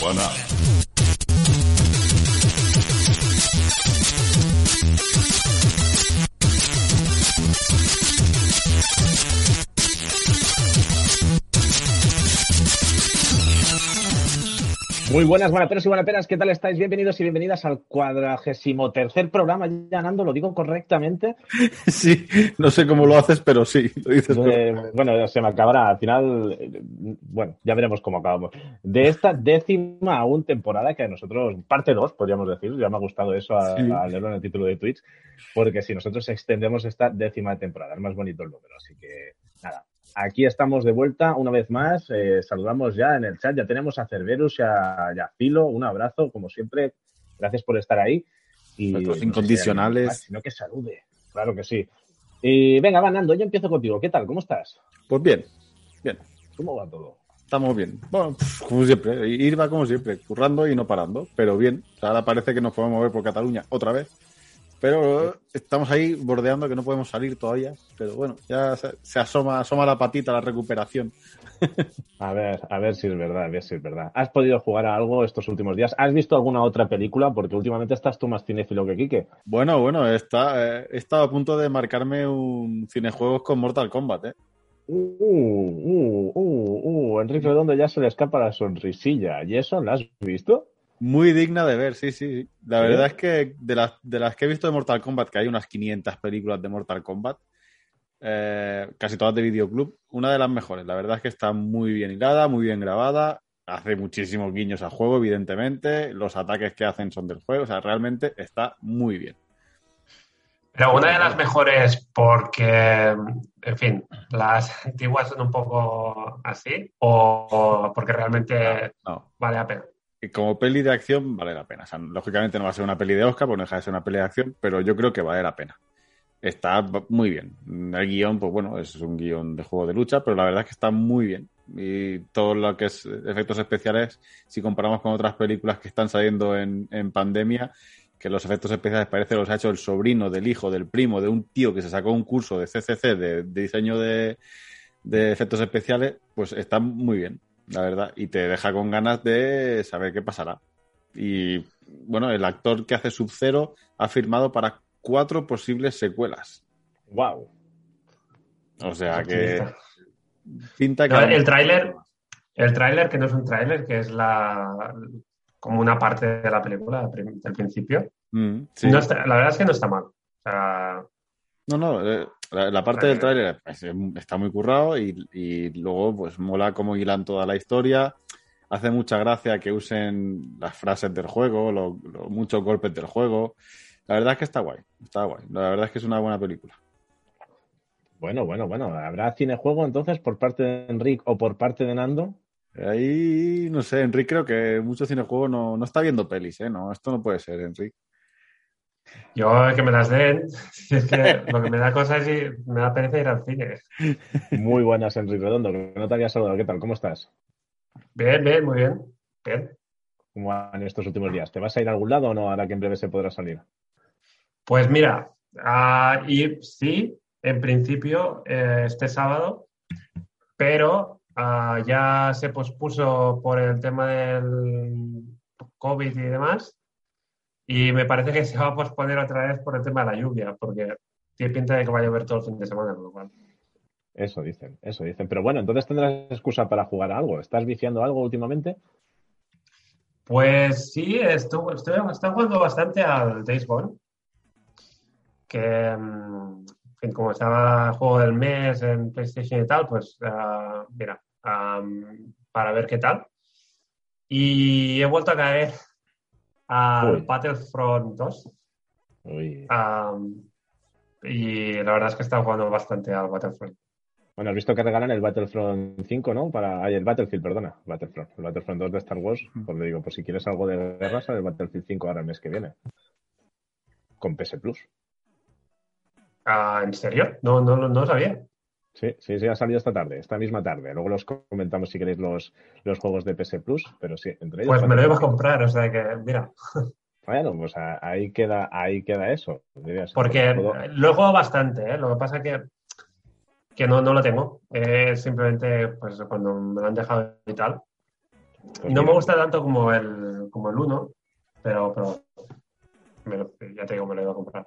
Bueno. Muy buenas, buenas y buenas ¿qué tal estáis? Bienvenidos y bienvenidas al cuadragésimo tercer programa. Ya, Nando, ¿lo digo correctamente? Sí, no sé cómo lo haces, pero sí, lo dices. Eh, bueno, se me acabará. Al final, eh, bueno, ya veremos cómo acabamos. De esta décima aún temporada, que a nosotros, parte dos, podríamos decir, ya me ha gustado eso al leerlo en el título de Twitch, porque si nosotros extendemos esta décima temporada, es más bonito el número, así que nada, aquí estamos de vuelta una vez más. Eh, saludamos ya en el chat. Ya tenemos a Cerberus y a, Filo. Un abrazo, como siempre. Gracias por estar ahí. Y Nuestros incondicionales. sino que salude. Claro que sí. Y venga, va, Nando, yo empiezo contigo. ¿Qué tal? ¿Cómo estás? Pues bien, bien. ¿Cómo va todo? Estamos bien. Bueno, como siempre, ir va como siempre, currando y no parando, pero bien. ahora parece que nos podemos mover por Cataluña otra vez. Pero estamos ahí bordeando que no podemos salir todavía. Pero bueno, ya se, asoma, asoma la patita la recuperación. A ver, a ver si es verdad, a ver si es verdad. ¿Has podido jugar a algo estos últimos días? ¿Has visto alguna otra película? Porque últimamente estás tú más cinéfilo que Quique. Bueno, bueno, está, eh, he estado a punto de marcarme un cinejuegos con Mortal Kombat, ¿eh? Uh, uh, uh, uh, Enrique Redondo ya se le escapa la sonrisilla. ¿Y eso lo has visto? Muy digna de ver, sí, sí. La verdad es que de las, de las que he visto de Mortal Kombat, que hay unas 500 películas de Mortal Kombat, eh, casi todas de videoclub, una de las mejores. La verdad es que está muy bien hilada, muy bien grabada, hace muchísimos guiños al juego, evidentemente, los ataques que hacen son del juego, o sea, realmente está muy bien. Pero una de las mejores porque, en fin, las antiguas son un poco así o, porque realmente vale la pena como peli de acción vale la pena. Lógicamente no va a ser una peli de Oscar, porque no deja de ser una peli de acción, pero yo creo que vale la pena. Está muy bien. El guion, pues bueno, es un guion de juego de lucha, pero la verdad es que está muy bien. Y todo lo que es efectos especiales, si comparamos con otras películas que están saliendo en, pandemia, que los efectos especiales parece los ha hecho el sobrino del hijo, del primo, de un tío que se sacó un curso de CCC de, diseño de, de efectos especiales, pues está muy bien la verdad, y te deja con ganas de saber qué pasará. Y bueno, el actor que hace Sub-Zero ha firmado para cuatro posibles secuelas. ¡Wow! O sea que. Pinta que. el tráiler, el tráiler, que no es un tráiler, que es la como una parte de la película del principio. Mm, la verdad es que no está mal. no, no, eh, la, parte del tráiler está muy currado y, luego pues mola cómo hilan toda la historia. Hace mucha gracia que usen las frases del juego, los muchos golpes del juego. La verdad es que está guay, está guay. La verdad es que es una buena película. Bueno, bueno, bueno. ¿Habrá cinejuego entonces por parte de Enric o por parte de Nando? Ahí, no sé, Enric creo que mucho cinejuego no, no está viendo pelis, ¿eh? No, esto no puede ser, Enric. Yo que me las den, es que lo que me da cosas y me da pereza ir al cine. Muy buenas, Enrique Redondo, no te había saludado. ¿Qué tal? ¿Cómo estás? Bien, bien, muy bien. Bien. ¿Cómo van estos últimos días? ¿Te vas a ir a algún lado o no ahora que en breve se podrá salir? Pues mira, uh, y sí, en principio eh, este sábado, pero ah, ya se pospuso por el tema del COVID y demás y me parece que se va a posponer otra vez por el tema de la lluvia, porque tiene pinta de que va a llover todo el fin de semana, con lo cual. Eso dicen, eso dicen. Pero bueno, entonces tendrás excusa para jugar a algo. ¿Estás viciando algo últimamente? Pues sí, estoy, estoy, jugando bastante al Days Gone. Que, mm, en fin, como estaba el juego del mes en PlayStation y tal, pues ah, mira, para ver qué tal. Y he vuelto a caer al Battlefront 2. y la verdad es que he estado jugando bastante al Battlefront. Bueno, has visto que regalan el Battlefront 5, ¿no? Para, el Battlefield, perdona, Battlefront, el Battlefront 2 de Star Wars. Pues le digo, pues si quieres algo de guerra, sale el Battlefield 5 ahora el mes que viene. Con PS Plus. Ah, ¿En serio? No, no, no lo sabía. Sí, sí, sí, ha salido esta tarde, esta misma tarde. Luego los comentamos si queréis los, los juegos de PS Plus, pero sí, entre ellos. Pues me lo iba a comprar, o sea que, mira. Bueno, pues ahí queda, ahí queda eso. Porque jugado bastante, ¿eh? Lo que pasa que que no, no lo tengo. Simplemente pues cuando me lo han dejado y tal. no me gusta tanto como el, como el 1, pero, pero ya te digo, me lo iba a comprar.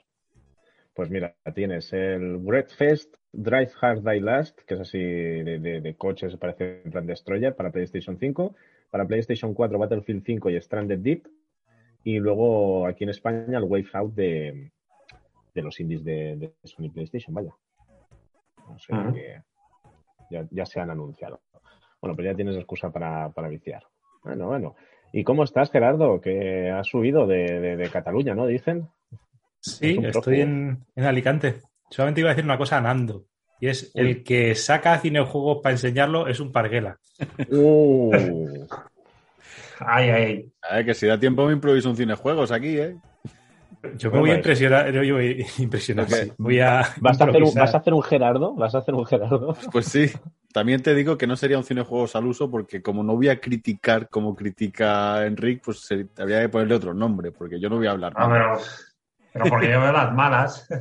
Pues mira, tienes el Breakfast Drive Hard Die Last, que es así de, de, coches, parece en plan Destroyer, para PlayStation 5. Para PlayStation 4, Battlefield 5 y Stranded Deep. Y luego aquí en España el Wave Out de, de los indies de, Sony PlayStation, vaya. No sé, ya, se han anunciado. Bueno, pero ya tienes excusa para, para viciar. Bueno, bueno. ¿Y cómo estás, Gerardo? Que has subido de, Cataluña, ¿no? Dicen. Sí, estoy en, Alicante. Solamente iba a decir una cosa a Nando. Y es el que saca cinejuegos para enseñarlo es un parguela. Uh. ay, ay. A ver, que si da tiempo me improviso un cinejuegos aquí, ¿eh? Yo me voy a impresionar, yo voy a impresionar. Voy a ¿Vas, a hacer un, ¿Vas a hacer un Gerardo? ¿Vas a hacer un Gerardo? Pues sí. También te digo que no sería un cinejuegos al uso porque como no voy a criticar como critica Enric, pues habría que ponerle otro nombre porque yo no voy a hablar. Ah, pero, porque yo veo las malas.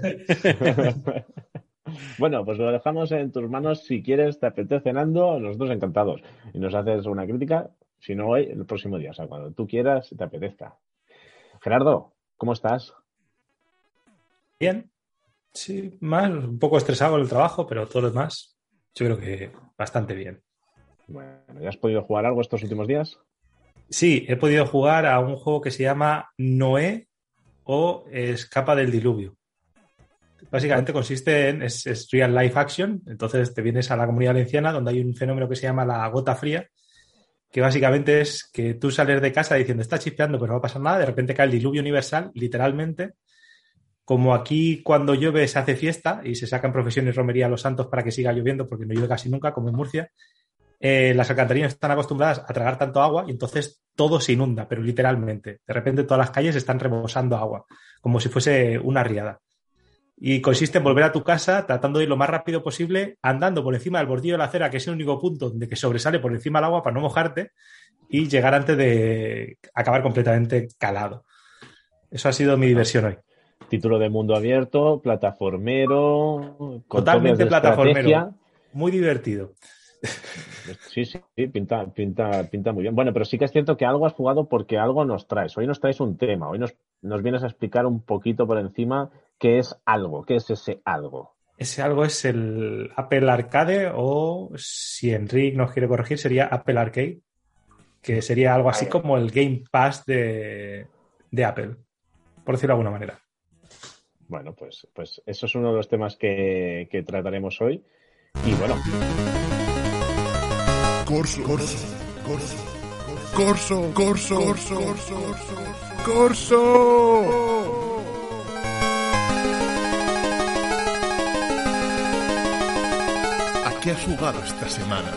Bueno, pues lo dejamos en tus manos. Si quieres, te apetece cenando, nosotros encantados. Y nos haces una crítica, si no hoy, el próximo día. O sea, cuando tú quieras, te apetezca. Gerardo, ¿cómo estás? Bien. Sí, más, un poco estresado el trabajo, pero todo lo demás, yo creo que bastante bien. Bueno, ¿ya has podido jugar algo estos últimos días? Sí, he podido jugar a un juego que se llama Noé o Escapa del Diluvio. Básicamente consiste en es, real life action, entonces te vienes a la comunidad valenciana donde hay un fenómeno que se llama la gota fría, que básicamente es que tú sales de casa diciendo está chispeando pero no va a pasar nada, de repente cae el diluvio universal, literalmente, como aquí cuando llueve se hace fiesta y se sacan profesiones romería a los santos para que siga lloviendo porque no llueve casi nunca, como en Murcia, eh, las alcantarillas están acostumbradas a tragar tanto agua y entonces todo se inunda, pero literalmente. De repente todas las calles están rebosando agua, como si fuese una riada y consiste en volver a tu casa tratando de ir lo más rápido posible, andando por encima del bordillo de la acera, que es el único punto donde que sobresale por encima del agua para no mojarte y llegar antes de acabar completamente calado. Eso ha sido mi diversión hoy. Título de mundo abierto, plataformero, totalmente plataformero, muy divertido. Sí, sí, pinta, pinta, pinta muy bien. Bueno, pero sí que es cierto que algo has jugado porque algo nos traes. Hoy nos traes un tema, hoy nos, nos vienes a explicar un poquito por encima qué es algo, qué es ese algo. Ese algo es el Apple Arcade o, si Enrique nos quiere corregir, sería Apple Arcade, que sería algo así como el Game Pass de, Apple, por decirlo de alguna manera. Bueno, pues, pues eso es uno de los temas que, que trataremos hoy. Y bueno. Corso, corso, corso, corso, corso, corso, corso, corso. ¿A qué has jugado esta semana?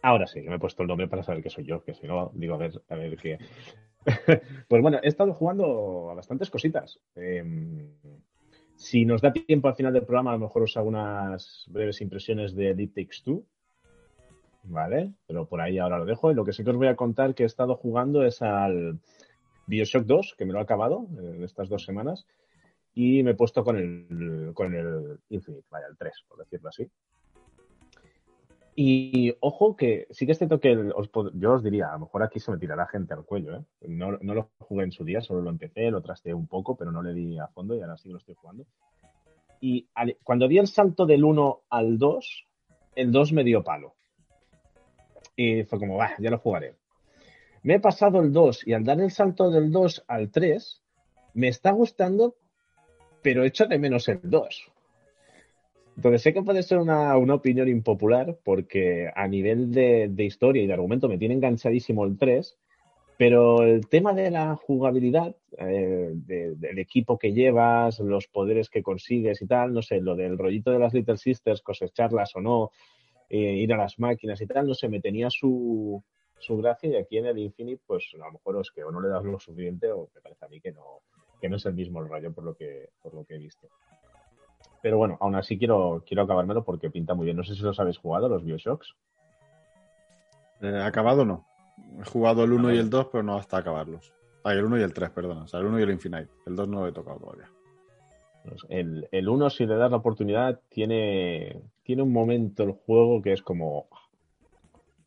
Ahora sí, me he puesto el nombre para saber que soy yo, que si no, digo, a ver, a ver qué. pues bueno, he estado jugando a bastantes cositas. Em, si nos da tiempo al final del programa, a lo mejor os hago unas breves impresiones de Deep Takes 2. ¿Vale? Pero por ahí ahora lo dejo. Y lo que sí que os voy a contar que he estado jugando es al Bioshock 2, que me lo he acabado en estas dos semanas. Y me he puesto con el, con el Infinite, vaya, el 3, por decirlo así. Y ojo que sí que es cierto que yo os diría, a lo mejor aquí se me tirará gente al cuello. ¿eh? No, lo jugué en su día, solo lo empecé, lo trasteé un poco, pero no le di a fondo y ahora sí lo estoy jugando. Y cuando di el salto del 1 al 2, el 2 me dio palo. Y fue como, va, ya lo jugaré. Me he pasado el 2 y al dar el salto del 2 al 3, me está gustando, pero echo de menos el 2. Entonces sé que puede ser una, opinión impopular porque a nivel de, historia y de argumento me tiene enganchadísimo el 3, pero el tema de la jugabilidad, eh, del equipo que llevas, los poderes que consigues y tal, no sé, lo del rollito de las Little Sisters, cosecharlas o no, eh, ir a las máquinas y tal, no sé, me tenía su, su gracia y aquí en el Infinite, pues a lo mejor es que o no le das lo suficiente o me parece a mí que no, que no es el mismo el rollo por lo que, por lo que he visto. Pero bueno, aún así quiero, quiero acabármelo porque pinta muy bien. No sé si los habéis jugado, los Bioshocks. Eh, acabado no. He jugado el 1 y el 2, pero no hasta acabarlos. Ah, el 1 y el 3, perdón. O sea, el 1 y el Infinite. El 2 no lo he tocado todavía. Pues el, el 1, si le das la oportunidad, tiene, tiene un momento el juego que es como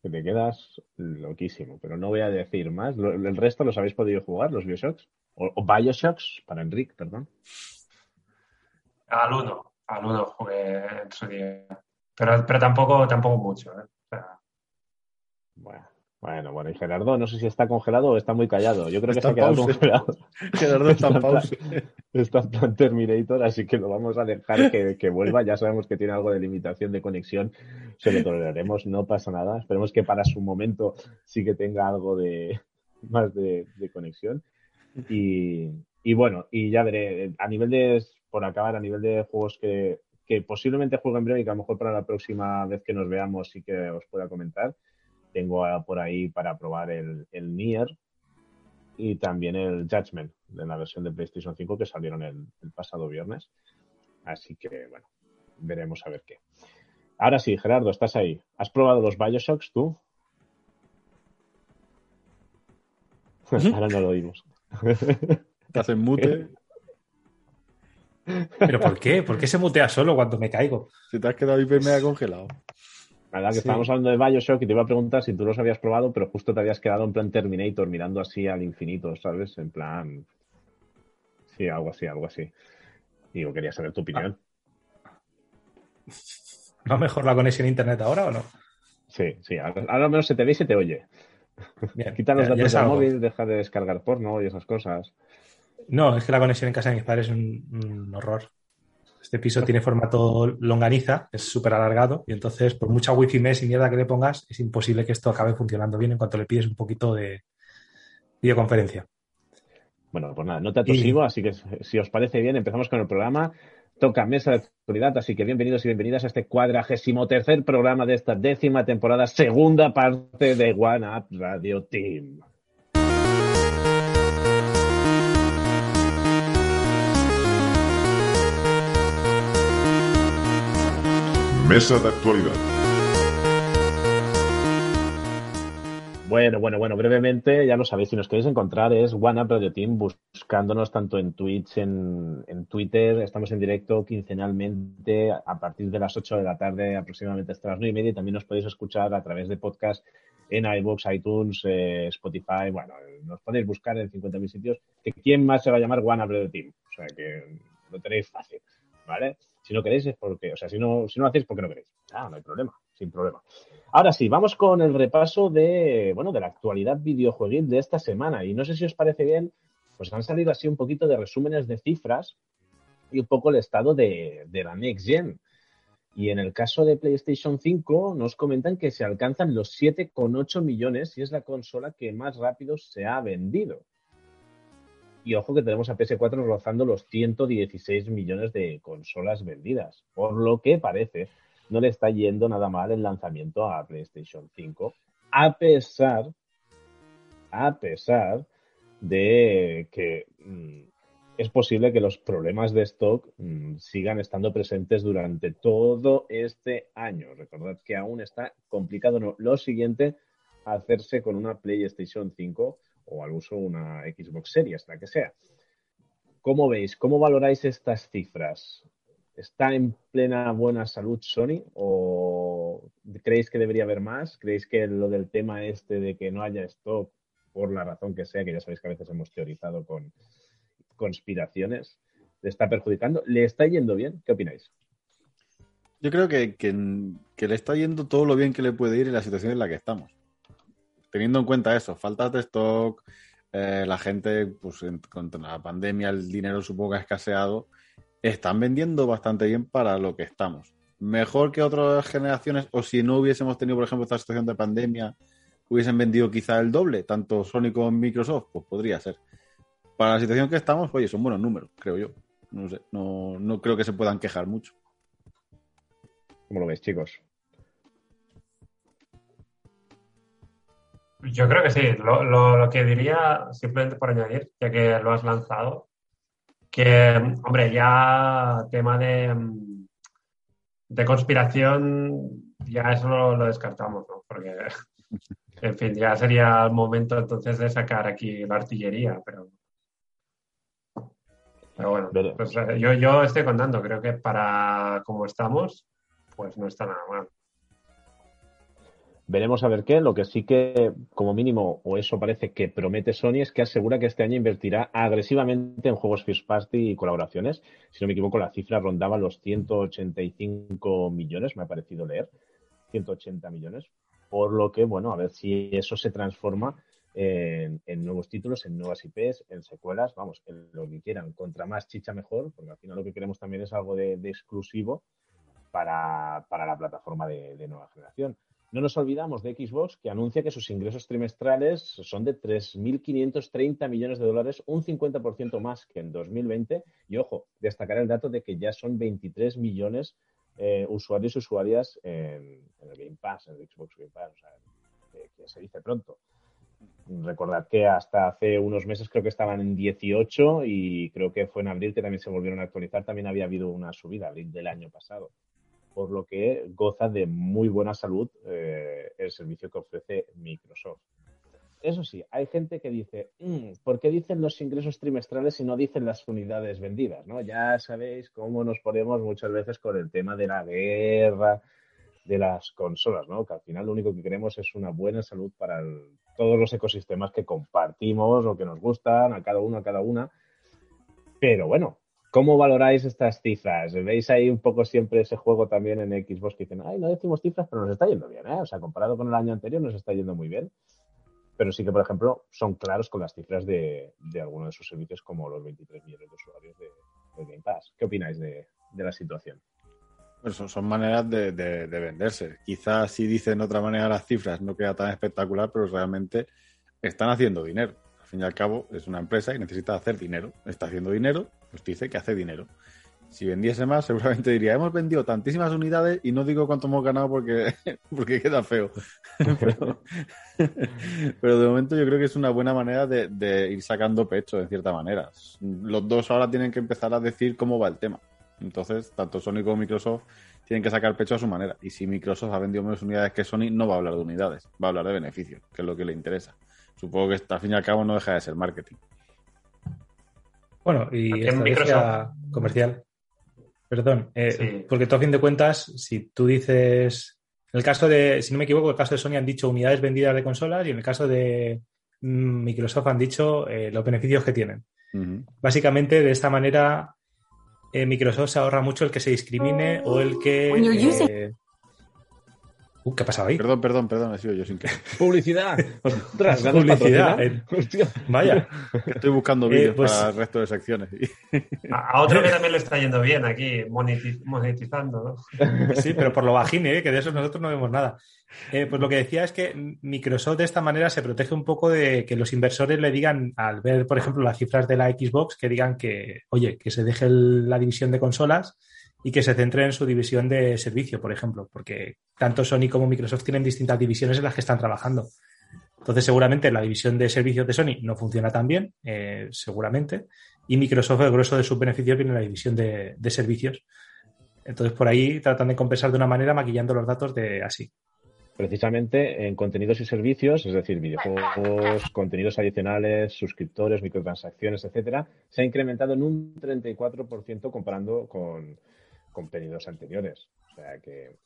que te quedas loquísimo, pero no voy a decir más. ¿El resto los habéis podido jugar, los Bioshocks? O, Bioshocks, para Enric, perdón. Al 1, al 1 jugué en su día. Pero, pero tampoco, tampoco mucho. ¿eh? Bueno. Bueno, bueno, y Gerardo, no sé si está congelado o está muy callado. Yo creo que se ha quedado congelado. Gerardo está en pausa. Está en plan Terminator, así que lo vamos a dejar que, vuelva. Ya sabemos que tiene algo de limitación de conexión. Se lo toleraremos, no pasa nada. Esperemos que para su momento sí que tenga algo de más de, conexión. Y, y, bueno, y ya veré, a nivel de, por acabar, a nivel de juegos que, que posiblemente juegue en breve y que a lo mejor para la próxima vez que nos veamos sí que os pueda comentar tengo por ahí para probar el, el Nier y también el Judgment de la versión de PlayStation 5 que salieron el, pasado viernes. Así que, bueno, veremos a ver qué. Ahora sí, Gerardo, estás ahí. ¿Has probado los Bioshocks tú? Ahora no lo oímos. Estás en mute. ¿Pero por qué? ¿Por qué se mutea solo cuando me caigo? Si te has quedado hiper mega congelado. La verdad que estábamos hablando de Bioshock y te iba a preguntar si tú los habías probado, pero justo te habías quedado en plan Terminator, mirando así al infinito, ¿sabes? En plan. Sí, algo así, algo así. Digo, quería saber tu opinión. ¿Va mejor la conexión a internet ahora o no? Sí, sí, ahora al menos se te ve y se te oye. Quita los datos del móvil, deja de descargar porno y esas cosas. No, es que la conexión en casa de mis padres es un horror. Este piso tiene formato longaniza, es súper alargado y entonces por mucha wifi mes y mierda que le pongas es imposible que esto acabe funcionando bien en cuanto le pides un poquito de videoconferencia. Bueno, pues nada, no te atosigo, así que si os parece bien empezamos con el programa. Toca mesa de actualidad, así que bienvenidos y bienvenidas a este cuadragésimo tercer programa de esta décima temporada, segunda parte de One Up Radio Team. Mesa de actualidad. Bueno, bueno, bueno, brevemente, ya lo sabéis, si nos queréis encontrar es One Up Radio Team, buscándonos tanto en Twitch, en, en, Twitter, estamos en directo quincenalmente a partir de las 8 de la tarde, aproximadamente hasta las 9 y media, y también nos podéis escuchar a través de podcast en iVoox, iTunes, eh, Spotify, bueno, nos podéis buscar en 50.000 sitios, que quién más se va a llamar One Up Radio Team, o sea que lo tenéis fácil, ¿vale? Si no queréis es porque, o sea, si no, si no lo hacéis porque no queréis. Ah, no hay problema, sin problema. Ahora sí, vamos con el repaso de, bueno, de la actualidad videojueguil de esta semana. Y no sé si os parece bien, pues han salido así un poquito de resúmenes de cifras y un poco el estado de, de la Next Gen. Y en el caso de PlayStation 5 nos comentan que se alcanzan los 7,8 millones y es la consola que más rápido se ha vendido. Y ojo que tenemos a PS4 rozando los 116 millones de consolas vendidas, por lo que parece no le está yendo nada mal el lanzamiento a PlayStation 5, a pesar, a pesar de que mm, es posible que los problemas de stock mm, sigan estando presentes durante todo este año. Recordad que aún está complicado lo siguiente hacerse con una PlayStation 5 o al uso una Xbox Series, la que sea. ¿Cómo veis? ¿Cómo valoráis estas cifras? ¿Está en plena buena salud Sony o creéis que debería haber más? ¿Creéis que lo del tema este de que no haya stock, por la razón que sea, que ya sabéis que a veces hemos teorizado con conspiraciones, le está perjudicando? ¿Le está yendo bien? ¿Qué opináis? Yo creo que, que le está yendo todo lo bien que le puede ir en la situación en la que estamos teniendo en cuenta eso, faltas de stock, eh, la gente, pues contra la pandemia, el dinero supongo que ha escaseado, están vendiendo bastante bien para lo que estamos. Mejor que otras generaciones, o si no hubiésemos tenido, por ejemplo, esta situación de pandemia, hubiesen vendido quizá el doble, tanto Sony como Microsoft, pues podría ser. Para la situación que estamos, oye, son buenos números, creo yo. No no, no creo que se puedan quejar mucho. ¿Cómo lo ves, chicos? Yo creo que sí. Lo, que diría, simplemente por añadir, ya que lo has lanzado, que, hombre, ya tema de, de conspiración, ya eso lo, descartamos, ¿no? Porque, en fin, ya sería el momento entonces de sacar aquí la artillería, pero... Pero bueno, pues, eh, yo, yo estoy contando, creo que para como estamos, pues no está nada mal. Veremos a ver qué. Lo que sí que, como mínimo, o eso parece que promete Sony, es que asegura que este año invertirá agresivamente en juegos first party y colaboraciones. Si no me equivoco, la cifra rondaba los 185 millones, me ha parecido leer. 180 millones. Por lo que, bueno, a ver si eso se transforma en, nuevos títulos, en nuevas IPs, en secuelas, vamos, en lo que quieran. Contra más chicha mejor, porque al final lo que queremos también es algo de, exclusivo para, para la plataforma de nueva generación. No nos olvidamos de Xbox, que anuncia que sus ingresos trimestrales son de 3.530 millones de dólares, un 50% más que en 2020. Y ojo, destacar el dato de que ya son 23 millones eh, usuarios y usuarias en, el Game Pass, en el Xbox Game Pass, o sea, que, que se dice pronto. Recordad que hasta hace unos meses creo que estaban en 18 y creo que fue en abril que también se volvieron a actualizar. También había habido una subida, abril del año pasado por lo que goza de muy buena salud eh, el servicio que ofrece Microsoft. Eso sí, hay gente que dice, "Mm, ¿por qué dicen los ingresos trimestrales y no dicen las unidades vendidas? ¿no? Ya sabéis cómo nos ponemos muchas veces con el tema de la guerra de las consolas, ¿no? que al final lo único que queremos es una buena salud para todos los ecosistemas que compartimos o que nos gustan, a cada uno, a cada una. Pero bueno, ¿Cómo valoráis estas cifras? ¿Veis ahí un poco siempre ese juego también en Xbox que dicen, ay, no decimos cifras, pero nos está yendo bien, ¿eh? O sea, comparado con el año anterior nos está yendo muy bien. Pero sí que, por ejemplo, son claros con las cifras de, de algunos de sus servicios como los 23 millones de usuarios de, de Game Pass. ¿Qué opináis de, de la situación? Pues son, son maneras de, de- de venderse. Quizás si dicen otra manera las cifras no queda tan espectacular, pero realmente están haciendo dinero. Al fin y al cabo es una empresa y necesita hacer dinero. Está haciendo dinero, pues dice que hace dinero. Si vendiese más, seguramente diría, hemos vendido tantísimas unidades y no digo cuánto hemos ganado porque, porque queda feo. pero, pero de momento yo creo que es una buena manera de, de ir sacando pecho, de cierta manera. Los dos ahora tienen que empezar a decir cómo va el tema. Entonces, tanto Sony como Microsoft tienen que sacar pecho a su manera. Y si Microsoft ha vendido menos unidades que Sony, no va a hablar de unidades, va a hablar de beneficios, que es lo que le interesa. Supongo que al fin y al cabo no deja de ser marketing. Bueno, y estrategia comercial. Perdón, eh, Sí. porque tú a fin de cuentas, si tú dices, en el caso de, si no me equivoco, en el caso de Sony han dicho unidades vendidas de consolas y en el caso de mm, Microsoft han dicho eh, los beneficios que tienen. Básicamente, de esta manera, eh, Microsoft se ahorra mucho el que se discrimine o el que... uh, ¿Qué ha pasado ahí? Perdón, perdón, perdón, he sido yo sin que. ¡Publicidad! ¡Ostras! ¿ganas Publicidad, eh. Hostia. Vaya. Estoy buscando Eh, vídeos pues- para el resto de secciones. A, otro que también le está yendo bien aquí, moneti- monetizando, ¿no? Sí, pero por lo bajín, ¿eh? que de eso nosotros no vemos nada. Eh, pues lo que decía es que Microsoft de esta manera se protege un poco de que los inversores le digan, al ver, por ejemplo, las cifras de la Xbox, que digan que, oye, que se deje el- la división de consolas y que se centre en su división de servicio, por ejemplo, porque tanto Sony como Microsoft tienen distintas divisiones en las que están trabajando. Entonces, seguramente la división de servicios de Sony no funciona tan bien, eh, seguramente, y Microsoft, el grueso de sus beneficios viene en la división de, de servicios. Entonces, por ahí tratan de compensar de una manera maquillando los datos de así. precisamente en contenidos y servicios, es decir, videojuegos, contenidos adicionales, suscriptores, microtransacciones, etcétera, se ha incrementado en un 34% comparando con, con periodos anteriores. O sea que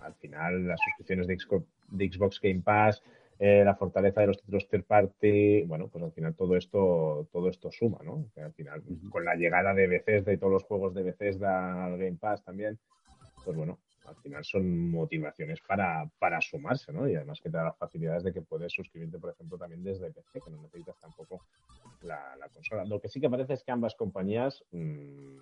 al final las suscripciones de Xbox, de Xbox Game Pass, eh, la fortaleza de los títulos third party, bueno, pues al final todo esto, todo esto suma, ¿no? Que al final, con la llegada de Bethesda y todos los juegos de Bethesda al Game Pass también, pues bueno, al final son motivaciones para, para sumarse, ¿no? Y además que te da las facilidades de que puedes suscribirte, por ejemplo, también desde PC, que no necesitas tampoco la, la consola. Lo que sí que parece es que ambas compañías mmm,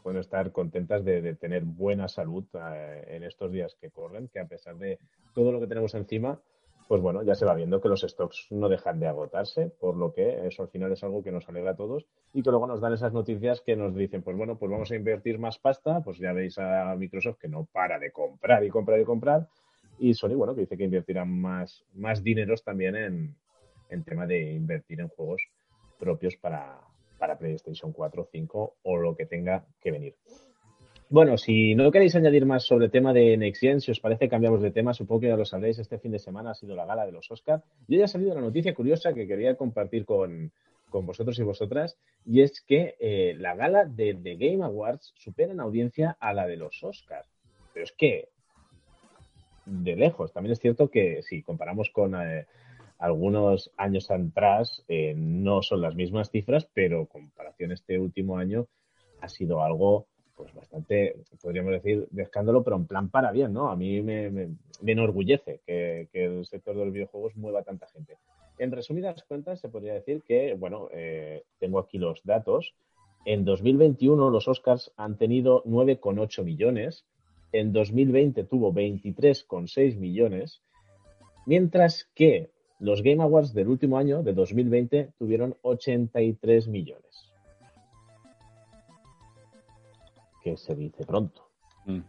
pueden estar contentas de, tener buena salud eh, en estos días que corren, que a pesar de todo lo que tenemos encima, pues bueno, ya se va viendo que los stocks no dejan de agotarse, por lo que eso al final es algo que nos alegra a todos y que luego nos dan esas noticias que nos dicen, pues bueno, pues vamos a invertir más pasta, pues ya veis a Microsoft que no para de comprar y comprar y comprar, y Sony, bueno, que dice que invertirán más, más dineros también en, en tema de invertir en juegos propios para, para PlayStation 4, 5 o lo que tenga que venir. Bueno, si no queréis añadir más sobre el tema de Next Gen, si os parece, cambiamos de tema. Supongo que ya lo sabréis. Este fin de semana ha sido la gala de los Oscars. Y hoy ha salido una noticia curiosa que quería compartir con, con vosotros y vosotras, y es que eh, la gala de The Game Awards supera en audiencia a la de los Oscars. Pero es que, de lejos, también es cierto que si comparamos con eh, algunos años atrás, eh, no son las mismas cifras, pero comparación este último año ha sido algo pues bastante, podríamos decir, de escándalo, pero en plan para bien, ¿no? A mí me, me, enorgullece que, que, el sector de los videojuegos mueva tanta gente. En resumidas cuentas, se podría decir que, bueno, eh, tengo aquí los datos. En 2021 los Oscars han tenido 9,8 millones, en 2020 tuvo 23,6 millones, mientras que los Game Awards del último año, de 2020, tuvieron 83 millones. que se dice pronto. Mm.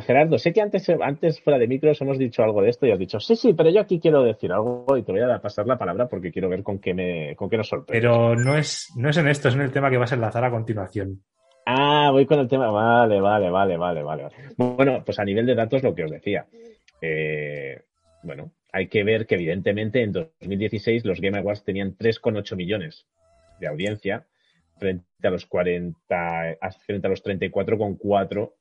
Gerardo, sé que antes, antes fuera de micros hemos dicho algo de esto y has dicho, sí, sí, pero yo aquí quiero decir algo y te voy a pasar la palabra porque quiero ver con qué, me, con qué nos sorprende. Pero no es, no es en esto, es en el tema que vas a enlazar a continuación. Ah, voy con el tema. Vale, vale, vale, vale, vale. Bueno, pues a nivel de datos, lo que os decía. Eh, bueno, hay que ver que evidentemente en 2016 los Game Awards tenían 3,8 millones de audiencia frente a los 40, frente a los 34,4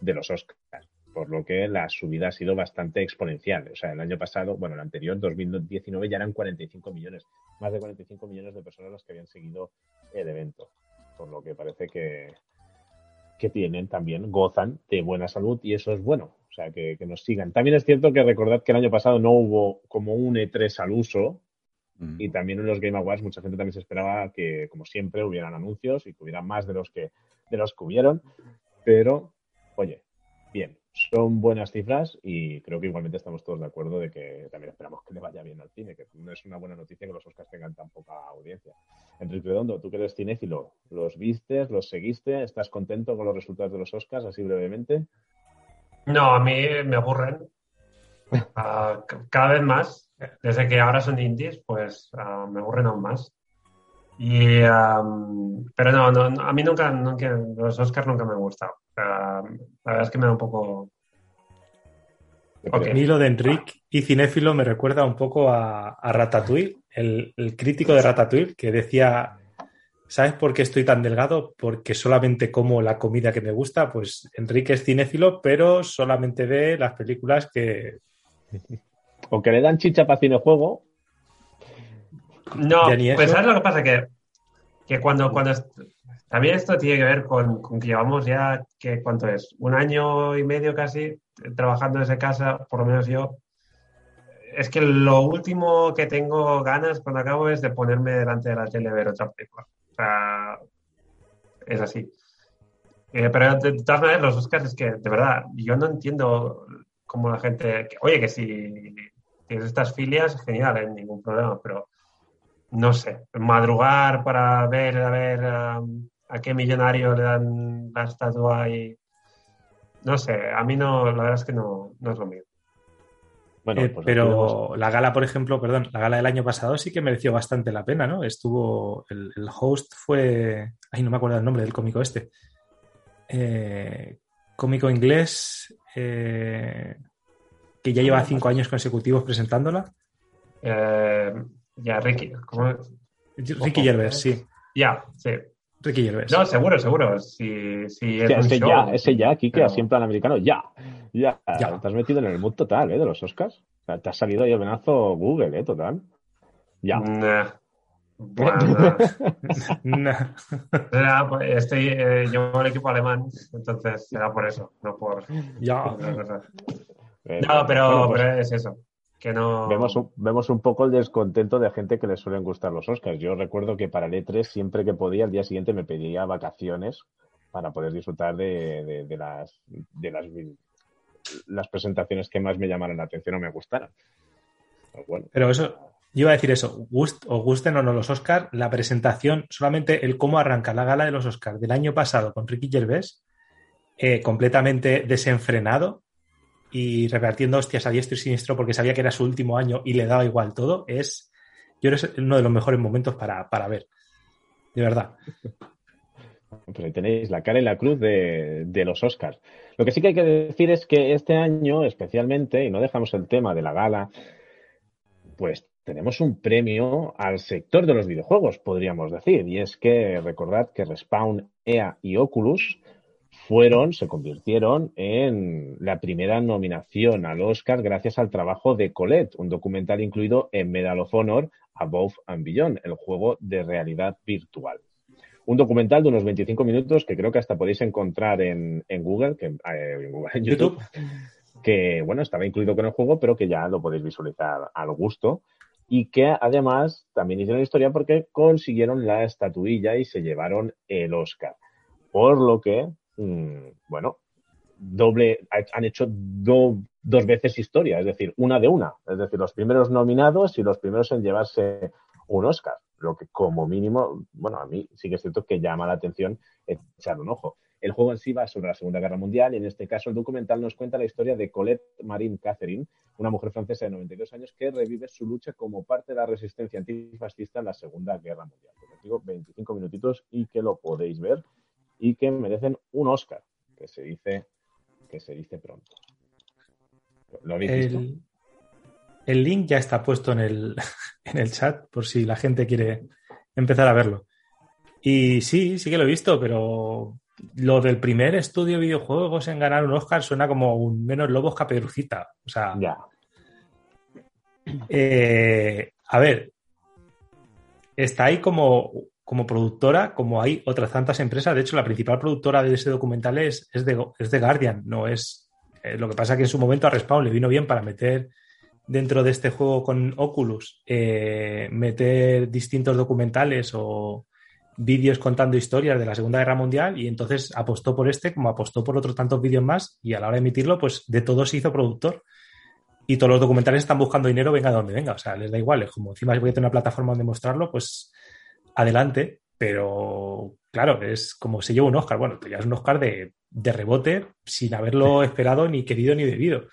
de los Oscars, por lo que la subida ha sido bastante exponencial. O sea, el año pasado, bueno, el anterior, 2019, ya eran 45 millones, más de 45 millones de personas las que habían seguido el evento, por lo que parece que, que tienen también, gozan de buena salud y eso es bueno. O sea, que, que nos sigan. También es cierto que recordad que el año pasado no hubo como un E3 al uso, y también en los Game Awards mucha gente también se esperaba que, como siempre, hubieran anuncios y que hubiera más de los que, de los que hubieron. Pero, oye, bien, son buenas cifras y creo que igualmente estamos todos de acuerdo de que también esperamos que le vaya bien al cine, que no es una buena noticia que los Oscars tengan tan poca audiencia. Enrique Redondo, tú que eres cinéfilo, ¿los viste, los seguiste? ¿Estás contento con los resultados de los Oscars, así brevemente? No, a mí me aburren. Uh, cada vez más desde que ahora son indies, pues uh, me aburren aún más. Y, um, pero no, no, a mí nunca, nunca, los Oscars nunca me han gustado. Uh, la verdad es que me da un poco... Okay. A mí lo de Enrique y Cinéfilo me recuerda un poco a, a Ratatouille, el, el, crítico de Ratatouille que decía, ¿sabes por qué estoy tan delgado? Porque solamente como la comida que me gusta. Pues Enrique es cinéfilo, pero solamente ve las películas que, o que le dan chicha para cinejuego. No, pues ¿sabes lo que pasa? Que, que cuando, cuando también esto tiene que ver con, con, que llevamos ya, que ¿cuánto es? Un año y medio casi trabajando desde casa, por lo menos yo. Es que lo último que tengo ganas cuando acabo es de ponerme delante de la tele a ver otra película. O sea, es así. Eh, pero de, todas maneras, los Oscars es que, de verdad, yo no entiendo cómo la gente. Que, oye, que si tienes estas filias, genial, ¿eh? ningún problema, pero no sé, madrugar para ver a ver a qué millonario le dan la estatua y no sé, a mí no, la verdad es que no, no es lo mío. Bueno, eh, pues pero la gala, por ejemplo, perdón, la gala del año pasado sí que mereció bastante la pena, ¿no? Estuvo, el, el host fue, ay, no me acuerdo el nombre del cómico este, eh, cómico inglés, eh, que ya lleva cinco años consecutivos presentándola. Eh, ya, Ricky. ¿cómo? Ricky Gervais, sí. Ya, sí. Ricky Gervais. No, seguro, seguro. Si, si es ese, show, ya, ese ya, Kike, pero... así en plan americano, ya. Ya. ya. Te has metido en el mood total, ¿eh? De los Oscars. O sea, te ha salido ahí el venazo Google, ¿eh? Total. Ya. Nah. Bueno, pues, estoy, eh, llevo el equipo alemán, entonces será por eso, no por. Ya. No, pero, bueno, pues, pero es eso. Que no... vemos, un, vemos un poco el descontento de gente que le suelen gustar los Oscars. Yo recuerdo que para el E3, siempre que podía, al día siguiente me pedía vacaciones para poder disfrutar de, de, de las, de las, las presentaciones que más me llamaron la atención o me gustaran. Pero, bueno. pero eso, yo iba a decir eso, gust, o gusten o no los Oscars, la presentación, solamente el cómo arranca la gala de los Oscars del año pasado con Ricky Gervais, eh, completamente desenfrenado, y repartiendo hostias a diestro y siniestro porque sabía que era su último año y le daba igual todo, es yo creo es uno de los mejores momentos para, para ver. De verdad. Pues ahí tenéis la cara y la cruz de, de, los Oscars. Lo que sí que hay que decir es que este año, especialmente, y no dejamos el tema de la gala, pues tenemos un premio al sector de los videojuegos, podríamos decir. Y es que recordad que Respawn, EA y Oculus fueron, se convirtieron en la primera nominación al Oscar gracias al trabajo de Colette, un documental incluido en Medal of Honor Above and Beyond, el juego de realidad virtual. Un documental de unos 25 minutos que creo que hasta podéis encontrar en, Google, que, eh, en, YouTube, que bueno, estaba incluido con el juego, pero que ya lo podéis visualizar al gusto y que además también hicieron historia porque consiguieron la estatuilla y se llevaron el Oscar. Por lo que Mm, bueno, doble, han hecho dos veces historia, es decir, una de una. Es decir, los primeros nominados y los primeros en llevarse un Oscar. Lo que como mínimo, bueno, a mí sí que es cierto que llama la atención echar un ojo. El juego en sí va sobre la Segunda Guerra Mundial y en este caso el documental nos cuenta la historia de Colette Marine Catherine, una mujer francesa de 92 años que revive su lucha como parte de la resistencia antifascista en la Segunda Guerra Mundial. Como digo, 25 minutitos y que lo podéis ver y que merecen un Oscar, que se dice, que se dice pronto. ¿Lo habéis el, visto? El link ya está puesto en el, en el chat por si la gente quiere empezar a verlo. Y sí, sí que lo he visto, pero lo del primer estudio de videojuegos en ganar un Oscar suena como un menos lobos caperucita. O sea. Ya. Eh, a ver. Está ahí como como productora, como hay otras tantas empresas. De hecho, la principal productora de ese documental es, es, de, es de Guardian, no es. Eh, lo que pasa que en su momento a Respawn le vino bien para meter dentro de este juego con Oculus, eh, meter distintos documentales o vídeos contando historias de la Segunda Guerra Mundial y entonces apostó por este como apostó por otros tantos vídeos más y a la hora de emitirlo, pues de todo se hizo productor. Y todos los documentales están buscando dinero, venga de donde venga. O sea, les da igual. Es como encima voy a tener una plataforma donde mostrarlo, pues adelante, pero claro, es como se lleva un Oscar. Bueno, ya es un Oscar de, rebote sin haberlo esperado ni querido ni debido.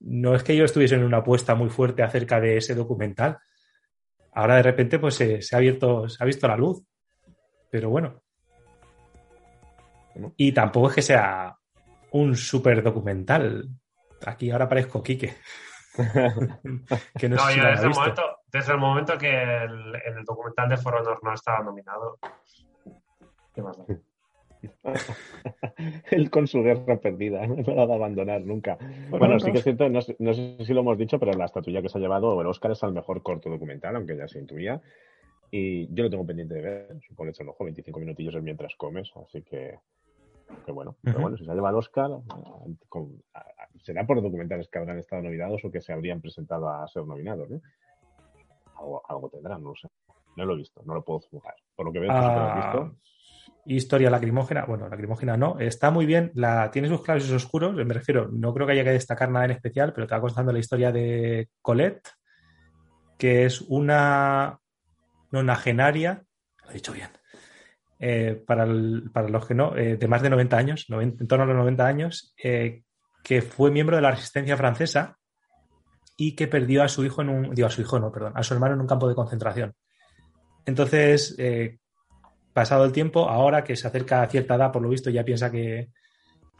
No es que yo estuviese en una apuesta muy fuerte acerca de ese documental. Ahora de repente pues se, ha abierto, se ha visto la luz. Pero bueno. Y tampoco es que sea un super documental. Aquí ahora parezco Quique. que no, no yo desde el, momento, desde el momento que el, en el documental de For Honor no estaba nominado, ¿qué más da? Él con su guerra perdida, no lo ha de abandonar nunca. Bueno, sí que es cierto, no, sé si lo hemos dicho, pero la estatuilla que se ha llevado el Oscar es al mejor corto documental, aunque ya se intuía. Y yo lo tengo pendiente de ver, supongo que el ojo 25 minutillos mientras comes, así que, que bueno. Pero bueno, si se ha llevado el Oscar, será por documentales que habrán estado nominados o que se habrían presentado a ser nominados, ¿no? Algo, tendrán, no lo sé. No lo he visto, no lo puedo jugar. Por lo que veo, ah, Historia lacrimógena, bueno, lacrimógena no, está muy bien, la, tiene sus claves oscuros, me refiero, no creo que haya que destacar nada en especial, pero te va contando la historia de Colette, que es una nonagenaria, lo he dicho bien, eh, para, los que no, eh, de más de 90 años, en torno a los 90 años, eh, que fue miembro de la resistencia francesa y que perdió a su hijo en un, digo a su hijo no, perdón, a su hermano en un campo de concentración. Entonces, eh, pasado el tiempo, ahora que se acerca a cierta edad, por lo visto, ya piensa que,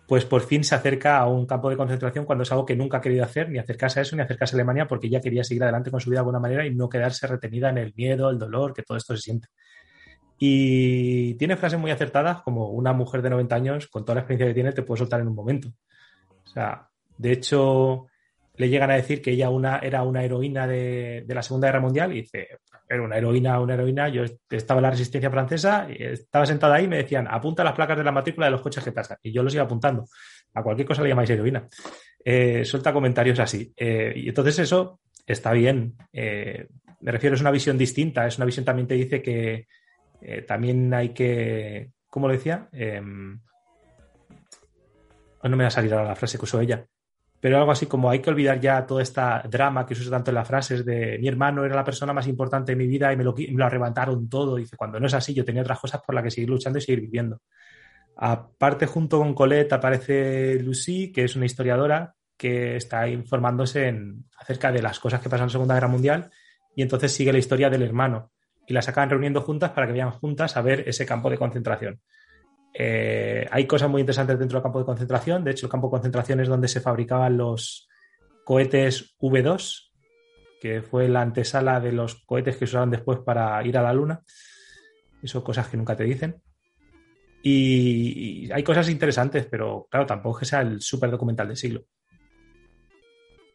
pues por fin se acerca a un campo de concentración cuando es algo que nunca ha querido hacer, ni acercarse a eso, ni acercarse a Alemania, porque ya quería seguir adelante con su vida de alguna manera y no quedarse retenida en el miedo, el dolor, que todo esto se siente. Y tiene frases muy acertadas, como una mujer de 90 años, con toda la experiencia que tiene, te puede soltar en un momento. O sea, de hecho, le llegan a decir que ella una, era una heroína de, la Segunda Guerra Mundial y dice, era una heroína, una heroína, yo estaba en la resistencia francesa, estaba sentada ahí y me decían, apunta las placas de la matrícula de los coches que pasan. Y yo los iba apuntando. A cualquier cosa le llamáis heroína. Eh, suelta comentarios así. Eh, y entonces eso está bien. Eh, me refiero, es una visión distinta. Es una visión también te dice que también hay que, ¿cómo lo decía? Em, no me va a salir ahora la frase que usó ella pero algo así como hay que olvidar ya toda esta drama que uso tanto en las frases de mi hermano era la persona más importante de mi vida y me lo, arrebataron todo. Dice, cuando no es así, yo tenía otras cosas por las que seguir luchando y seguir viviendo. Aparte, junto con Colette aparece Lucy, que es una historiadora que está informándose en, acerca de las cosas que pasan en la Segunda Guerra Mundial y entonces sigue la historia del hermano y las acaban reuniendo juntas para que vayan juntas a ver ese campo de concentración. Eh, hay cosas muy interesantes dentro del campo de concentración. De hecho, el campo de concentración es donde se fabricaban los cohetes V2, que fue la antesala de los cohetes que se usaron después para ir a la Luna. Eso cosas que nunca te dicen. Y, hay cosas interesantes, pero claro, tampoco es que sea el súper documental del siglo.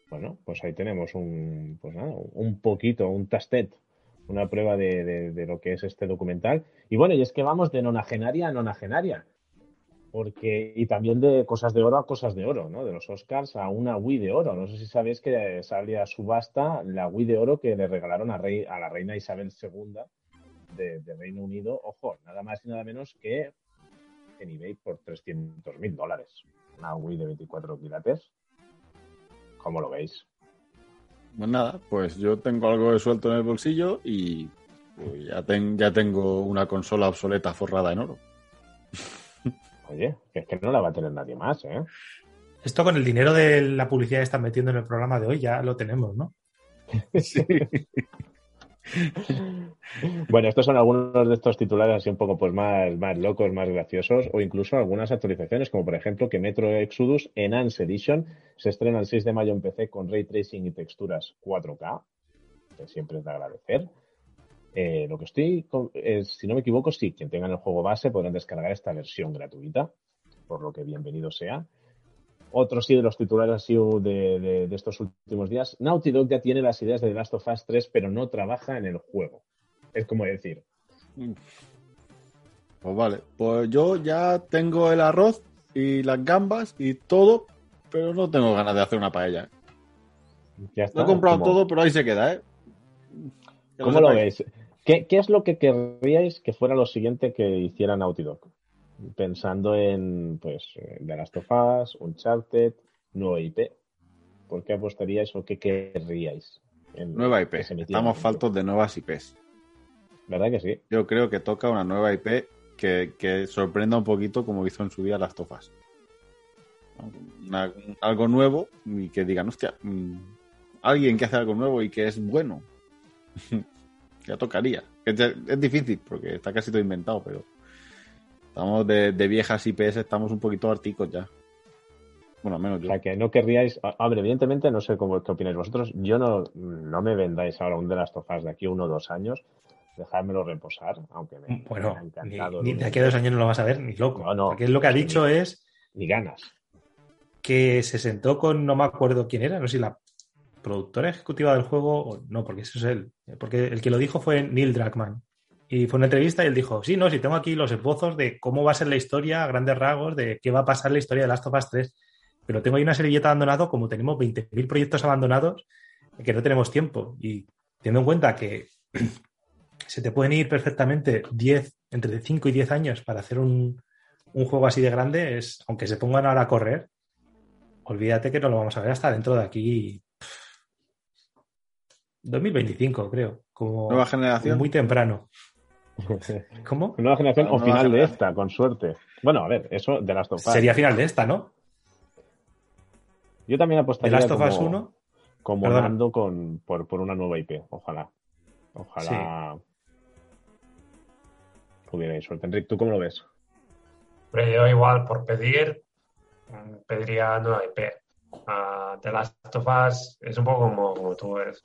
Bueno, pues ahí tenemos un, pues nada, un poquito, un tastet, una prueba de, de- lo que es este documental. Y bueno, y es que vamos de nonagenaria a nonagenaria. Porque, y también de cosas de oro a cosas de oro, ¿no? De los Oscars a una Wii de oro. No sé si sabéis que sale a subasta la Wii de oro que le regalaron a, rey, a la reina Isabel II de, de Reino Unido. Ojo, nada más y nada menos que en eBay por 300 mil dólares. Una Wii de 24 quilates. ¿Cómo lo veis? Pues nada, pues yo tengo algo de suelto en el bolsillo y pues ya, ten- ya tengo una consola obsoleta forrada en oro. Oye, que es que no la va a tener nadie más, ¿eh? Esto con el dinero de la publicidad que están metiendo en el programa de hoy ya lo tenemos, ¿no? Bueno, estos son algunos de estos titulares así un poco pues más, más locos, más graciosos, o incluso algunas actualizaciones, como por ejemplo que Metro Exodus Enhanced Edition se estrena el 6 de mayo en PC con ray tracing y texturas 4K, que siempre es de agradecer. Eh, lo que estoy, si no me equivoco, sí, quien tenga el juego base podrán descargar esta versión gratuita, por lo que bienvenido sea. Otro sí de los titulares así de, de- de estos últimos días. Naughty Dog ya tiene las ideas de The Last of Us 3, pero no trabaja en el juego. Es como decir, Pues vale, pues yo ya tengo el arroz y las gambas y todo, pero no tengo ganas de hacer una paella. ya está. Lo he comprado como- todo, pero ahí se queda, ¿eh? Que ¿Cómo lo sepáis. veis? ¿Qué, qué es lo que querríais que fuera lo siguiente que hiciera Naughty Dog? Pensando en, pues, eh, The Last of Us, Uncharted, nuevo IP. ¿Por qué apostaríais o qué querríais? en- Nueva IP. Estamos faltos de nuevas IPs. ¿Verdad que sí? Yo creo que toca una nueva IP que, que sorprenda un poquito como hizo en su día las tofas. Una- algo nuevo y que digan, hostia, mm, alguien que hace algo nuevo y que es bueno. ya tocaría. Es, es difícil porque está casi todo inventado, pero estamos de, de viejas IPs, estamos un poquito articos ya. Bueno, menos O yo. sea, que no querríais. a- Hombre, evidentemente, no sé cómo qué opináis vosotros. Yo no, no me vendáis ahora un de las tofas de aquí uno o dos años. Dejármelo reposar, aunque me, me Bueno, ha encantado. ni de aquí a dos años no lo vas a ver, ni loco. No, no. Porque lo que ha dicho es Ni ganas. que se sentó con, no me acuerdo quién era, no sé si la productora ejecutiva del juego, o no, porque eso es él. Porque el que lo dijo fue Neil Druckmann. Y fue una entrevista y él dijo, sí, no, si tengo aquí los esbozos de cómo va a ser la historia a grandes rasgos, de qué va a pasar la historia de Last of Us 3. Pero tengo ahí una servilleta abandonado, como tenemos 20.000 proyectos abandonados, que no tenemos tiempo. Y teniendo en cuenta que se te pueden ir perfectamente 10, entre 5 y 10 años para hacer un, un juego así de grande, es, aunque se pongan ahora a correr, olvídate que no lo vamos a ver hasta dentro de aquí. pff, 2025, creo. Como, Nueva generación. como muy temprano. ¿Cómo? Nueva generación o nueva final de esta, con suerte. Bueno, a ver, eso de las of Us. Sería final de esta, ¿no? Yo también De apostaría Last of Us como, 1. como Perdona. Nando con, por, por una nueva IP. Ojalá. Ojalá pudierais suerte. Enrique, ¿tú cómo lo ves? Pero yo igual, por pedir, mm, pediría nueva IP. Ah, The Last of Us es un poco como, como tú ves.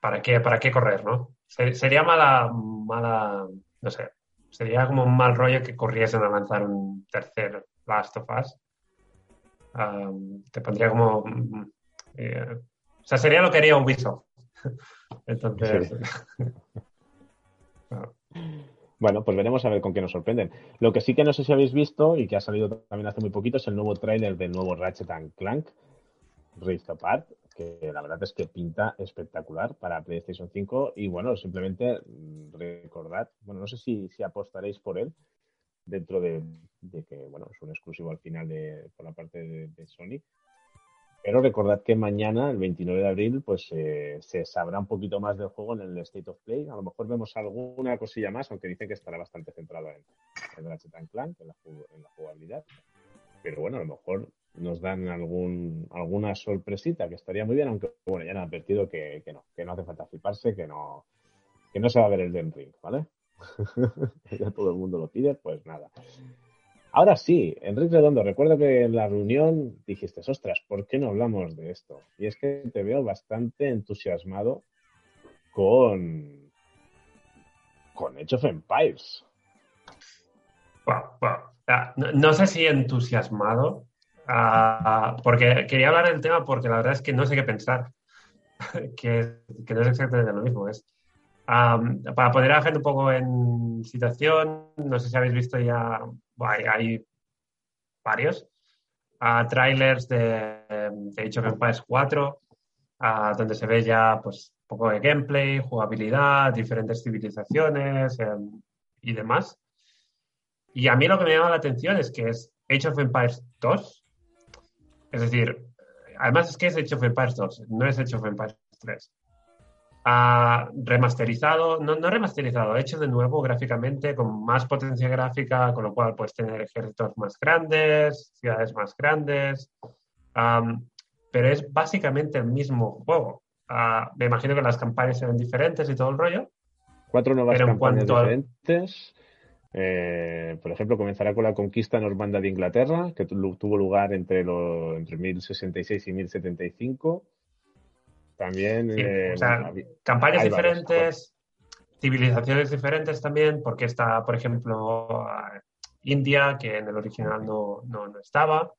¿Para qué, ¿Para qué correr, no? Se- Sería mala, mala, no sé, sería como un mal rollo que corriesen a lanzar un tercer Last of Us. Ah, te pondría como... mm, eh, o sea, sería lo que haría Ubisoft. Entonces, Bueno, pues veremos a ver con qué nos sorprenden. Lo que sí que no sé si habéis visto y que ha salido también hace muy poquito es el nuevo tráiler del nuevo Ratchet and Clank Rift Apart, que la verdad es que pinta espectacular para PlayStation 5 y bueno, simplemente recordad, bueno, no sé si, si apostaréis por él dentro de, de que, bueno, es un exclusivo al final de, por la parte de, de Sony. Pero recordad que mañana, el 29 de abril, pues eh, se sabrá un poquito más del juego en el State of Play. A lo mejor vemos alguna cosilla más, aunque dicen que estará bastante centrado en, en Ratchet Clank, en la, en la jugabilidad. Pero bueno, a lo mejor nos dan algún alguna sorpresita que estaría muy bien, aunque bueno, ya han advertido que, que no, que no hace falta fliparse, que no, que no se va a ver el Den Ring, ¿vale? ya todo el mundo lo pide, pues nada. Ahora sí, Enrique Redondo, recuerdo que en la reunión dijiste, ostras, ¿por qué no hablamos de esto? Y es que te veo bastante entusiasmado con, con Age of Empires. Ah, no, sé si entusiasmado, ah, porque quería hablar del tema porque la verdad es que no sé qué pensar, que, no es exactamente lo mismo. Es, para poner a gente un poco en situación, no sé si habéis visto ya, hay, varios uh, trailers de, de Age of Empires 4, donde se ve ya pues un poco de gameplay, jugabilidad, diferentes civilizaciones em, y demás. Y a mí lo que me llama la atención es que es Age of Empires 2. Es decir, además es que es Age of Empires 2, no es Age of Empires 3. Ah, remasterizado, no, no remasterizado, hecho de nuevo gráficamente, con más potencia gráfica, con lo cual puedes tener ejércitos más grandes, ciudades más grandes. pero es básicamente el mismo juego. Ah, me imagino que las campañas serán diferentes y todo el rollo. Cuatro nuevas campañas diferentes. Eh, por ejemplo, comenzará con la conquista normanda de Inglaterra, que tuvo lugar entre, los, entre 1066 y 1075. También. Eh, campañas diferentes, civilizaciones diferentes también, porque está, por ejemplo, India, que en el original no, no, estaba.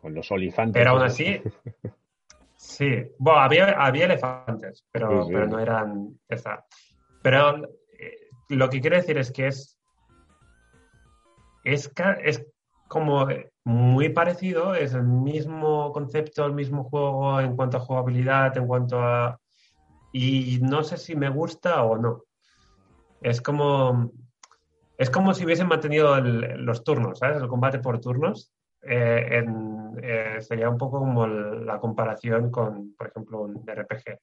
Con los olifantes. Pero aún así. sí, bueno, había, había elefantes, pero, pero no eran. Esta. Pero eh, lo que quiero decir es que es es, es como muy parecido, es el mismo concepto, el mismo juego en cuanto a jugabilidad, en cuanto a... Y no sé si me gusta o no. Es como... Es como si hubiesen mantenido los turnos, ¿sabes? El combate por turnos. Eh, eh, sería un poco como la comparación con, por ejemplo, un RPG.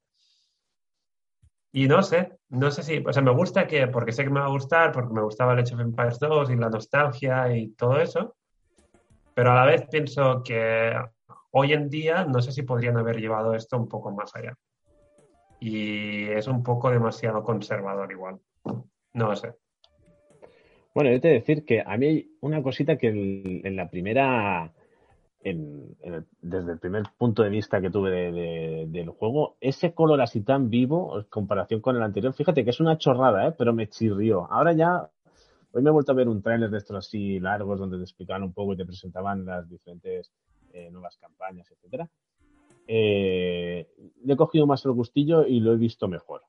Y no sé, no sé si, o sea, me gusta que, porque sé que me va a gustar, porque me gustaba el Age of Empires 2 y la nostalgia y todo eso, pero a la vez pienso que hoy en día no sé si podrían haber llevado esto un poco más allá. Y es un poco demasiado conservador igual. No lo sé. Bueno, yo te decir que a mí hay una cosita que en la primera desde el primer punto de vista que tuve del juego, ese color así tan vivo, en comparación con el anterior, fíjate que es una chorrada, ¿eh? pero me chirrió. Ahora ya, hoy me he vuelto a ver un tráiler de estos así largos donde te explicaban un poco y te presentaban las diferentes eh, nuevas campañas, etcétera. Eh, le he cogido más el gustillo y lo he visto mejor.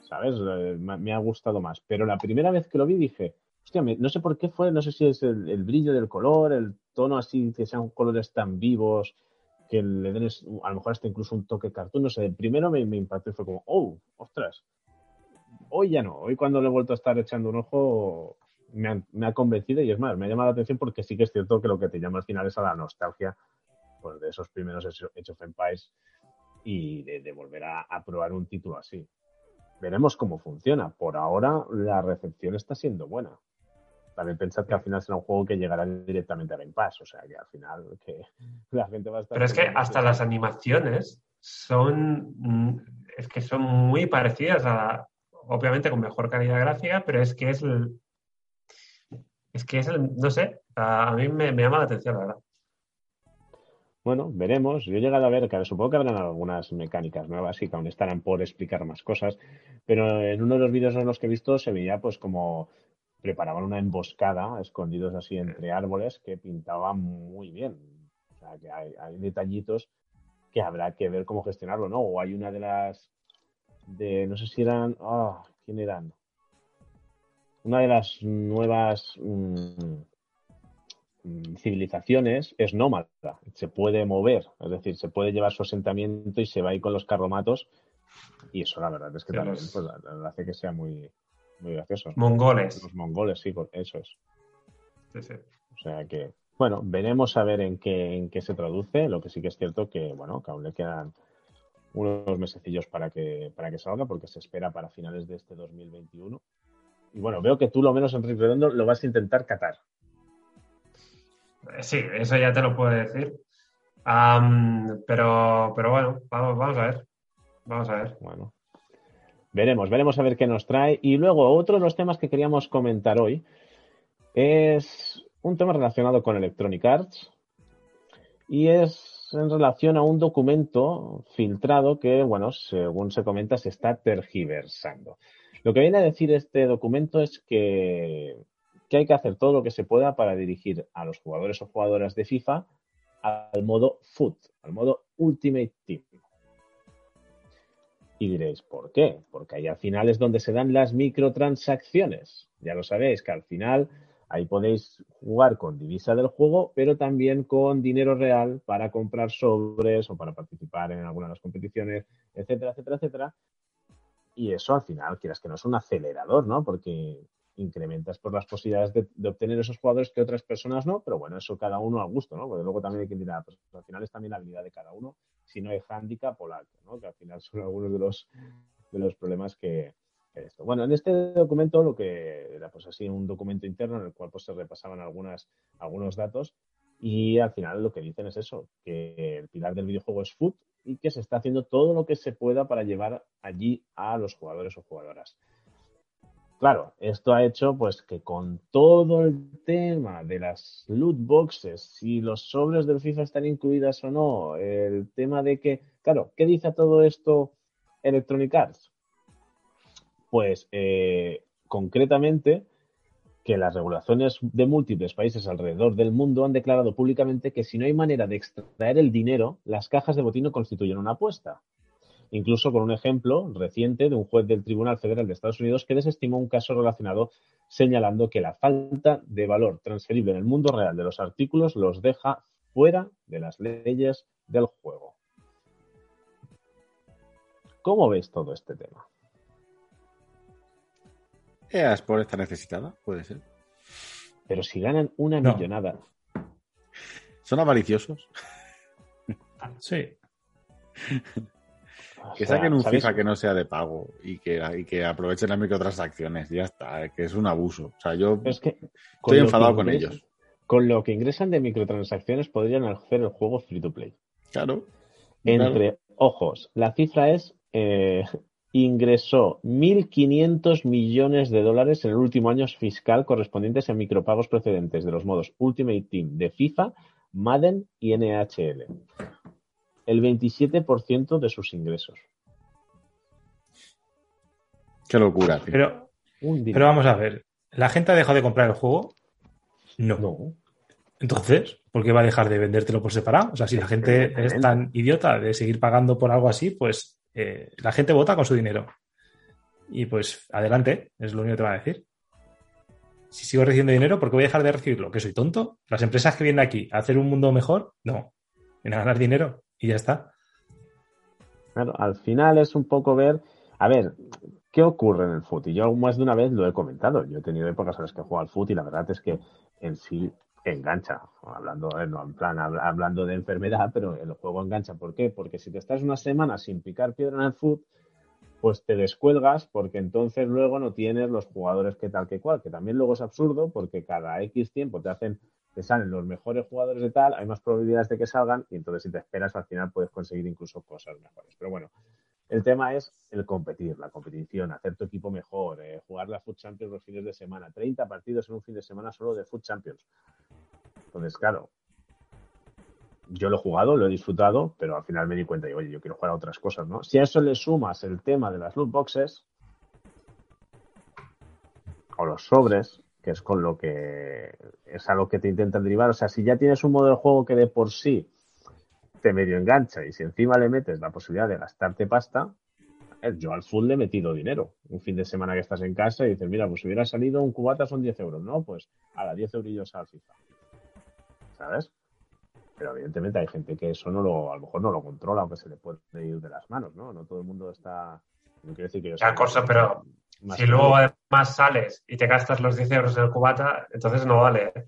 ¿Sabes? Eh, me ha gustado más. Pero la primera vez que lo vi dije, hostia, no sé por qué fue, no sé si es el, brillo del color, el tono así, que sean colores tan vivos, que le den a lo mejor hasta incluso un toque cartoon. No sé, el primero me, impactó y fue como, oh, ostras. Hoy ya no, hoy cuando le he vuelto a estar echando un ojo, me, ha convencido y es más, me ha llamado la atención porque sí que es cierto que lo que te llama al final es a la nostalgia pues, de esos primeros Age of Empires y de, volver a, a, probar un título así. Veremos cómo funciona. Por ahora la recepción está siendo buena también pensad que al final será un juego que llegará directamente a Game Pass, o sea que al final que la gente va a estar... Pero es que hasta las animaciones son, mm, es que son muy parecidas a, obviamente con mejor calidad gráfica, pero es que es el, es que es el, no sé, a, mí me, llama la atención, la verdad. Bueno, veremos. Yo he llegado a ver que supongo que habrán algunas mecánicas nuevas y que aún estarán por explicar más cosas, pero en uno de los vídeos en los que he visto se veía pues como preparaban una emboscada escondidos así entre árboles que pintaba muy bien. O sea, que hay, detallitos que habrá que ver cómo gestionarlo, ¿no? O hay una de las de no sé si eran, ah, ¿quién eran? Una de las nuevas mm, mm, civilizaciones es nómada, se puede mover, es decir, se puede llevar su asentamiento y se va ahí con los carromatos y eso la verdad es que también pues, hace que sea muy, muy gracioso. Mongoles. Los mongoles, sí, eso es. Sí, sí. O sea que, bueno, veremos a ver en qué, en qué se traduce. Lo que sí que es cierto que, bueno, que aún le quedan unos mesecillos para que, para que salga, porque se espera para finales de este 2021. Y bueno, veo que tú lo menos, Enrique Redondo, lo vas a intentar catar. Sí, eso ya te lo puedo decir. pero, pero bueno, vamos, vamos a ver. Vamos a ver. Bueno, Veremos, veremos a ver qué nos trae. Y luego, otro de los temas que queríamos comentar hoy es un tema relacionado con Electronic Arts y es en relación a un documento filtrado que, bueno, según se comenta, se está tergiversando. Lo que viene a decir este documento es que, hay que hacer todo lo que se pueda para dirigir a los jugadores o jugadoras de FIFA al modo FUT, al modo Ultimate Team. Y diréis, ¿por qué? Porque ahí al final es donde se dan las microtransacciones. Ya lo sabéis, que al final ahí podéis jugar con divisa del juego, pero también con dinero real para comprar sobres o para participar en alguna de las competiciones, etcétera, etcétera, etcétera. Y eso al final, quieras que no es un acelerador, ¿no? Porque incrementas por las posibilidades de, obtener esos jugadores que otras personas no, pero bueno, eso cada uno al gusto, ¿no? Porque luego también hay que mirar, pues al final es también la habilidad de cada uno, si no hay handicap o ¿no? Que al final son algunos de los, de los problemas que, Bueno, en este documento lo que era pues así un documento interno en el cual pues se repasaban algunas, algunos datos y al final lo que dicen es eso, que el pilar del videojuego es foot y que se está haciendo todo lo que se pueda para llevar allí a los jugadores o jugadoras. Claro, esto ha hecho pues que con todo el tema de las loot boxes, si los sobres del FIFA están incluidas o no, el tema de que, claro, ¿qué dice todo esto Electronic Arts? Pues eh, concretamente que las regulaciones de múltiples países alrededor del mundo han declarado públicamente que si no hay manera de extraer el dinero, las cajas de botín constituyen una apuesta incluso con un ejemplo reciente de un juez del Tribunal Federal de Estados Unidos que desestimó un caso relacionado señalando que la falta de valor transferible en el mundo real de los artículos los deja fuera de las leyes del juego. ¿Cómo veis todo este tema? EA por esta necesitada, puede ser. Pero si ganan una millonada. ¿Son avariciosos? Sí. Que saquen un FIFA que no sea de pago y que, que aprovechen las microtransacciones, ya está, que es un abuso. O sea, yo estoy enfadado con ellos. Con lo que ingresan de microtransacciones podrían hacer el juego free to play. Claro. Entre ojos, la cifra es eh, ingresó 1.500 millones de dólares en el último año fiscal correspondientes a micropagos procedentes de los modos Ultimate Team de FIFA, Madden y NHL el 27% de sus ingresos. Qué locura. Pero, pero vamos a ver, ¿la gente ha dejado de comprar el juego? No. no. Entonces, ¿por qué va a dejar de vendértelo por separado? O sea, si la gente es tan idiota de seguir pagando por algo así, pues eh, la gente vota con su dinero. Y pues adelante, es lo único que te va a decir. Si sigo recibiendo dinero, ¿por qué voy a dejar de recibirlo? ¿Que soy tonto? ¿Las empresas que vienen aquí a hacer un mundo mejor? No. Vienen a ganar dinero y ya está. Claro, al final es un poco ver, a ver, ¿qué ocurre en el fútbol? Yo más de una vez lo he comentado. Yo he tenido épocas en las que juego al fútbol y la verdad es que en sí engancha. Hablando, eh, en plan hablando de enfermedad, pero el juego engancha. ¿Por qué? Porque si te estás una semana sin picar piedra en el fútbol, pues te descuelgas porque entonces luego no tienes los jugadores que tal que cual, que también luego es absurdo porque cada X tiempo te hacen te salen los mejores jugadores de tal, hay más probabilidades de que salgan y entonces si te esperas al final puedes conseguir incluso cosas mejores. Pero bueno, el tema es el competir, la competición, hacer tu equipo mejor, eh, jugar la Food Champions los fines de semana, 30 partidos en un fin de semana solo de Food Champions. Entonces, claro, yo lo he jugado, lo he disfrutado, pero al final me di cuenta y, oye, yo quiero jugar a otras cosas, ¿no? Si a eso le sumas el tema de las loot boxes o los sobres, que es con lo que es a lo que te intentan derivar. O sea, si ya tienes un modo de juego que de por sí te medio engancha y si encima le metes la posibilidad de gastarte pasta, eh, yo al full le he metido dinero. Un fin de semana que estás en casa y dices, mira, pues si hubiera salido un cubata son 10 euros, ¿no? Pues a las 10 eurillos al FIFA. ¿Sabes? Pero evidentemente hay gente que eso no lo, a lo mejor no lo controla, aunque se le puede ir de las manos, ¿no? No todo el mundo está. No quiere decir que yo. cosa, pero si luego además sales y te gastas los 10 euros en el cubata, entonces no vale. ¿eh?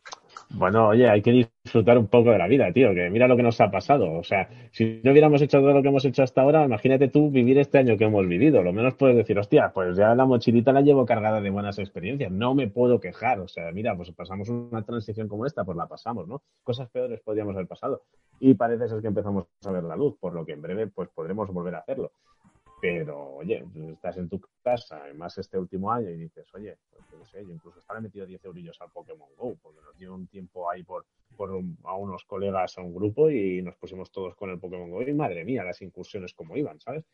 Bueno, oye, hay que disfrutar un poco de la vida, tío, que mira lo que nos ha pasado. O sea, si no hubiéramos hecho todo lo que hemos hecho hasta ahora, imagínate tú vivir este año que hemos vivido. Lo menos puedes decir, hostia, pues ya la mochilita la llevo cargada de buenas experiencias. No me puedo quejar. O sea, mira, pues pasamos una transición como esta, pues la pasamos, ¿no? Cosas peores podríamos haber pasado. Y parece ser que empezamos a ver la luz, por lo que en breve, pues podremos volver a hacerlo. Pero, oye, estás en tu casa, además este último año, y dices, oye, pues, no sé, yo incluso estaba metido 10 eurillos al Pokémon Go, porque nos dio un tiempo ahí por, por a unos colegas a un grupo y nos pusimos todos con el Pokémon Go y madre mía, las incursiones como iban, ¿sabes?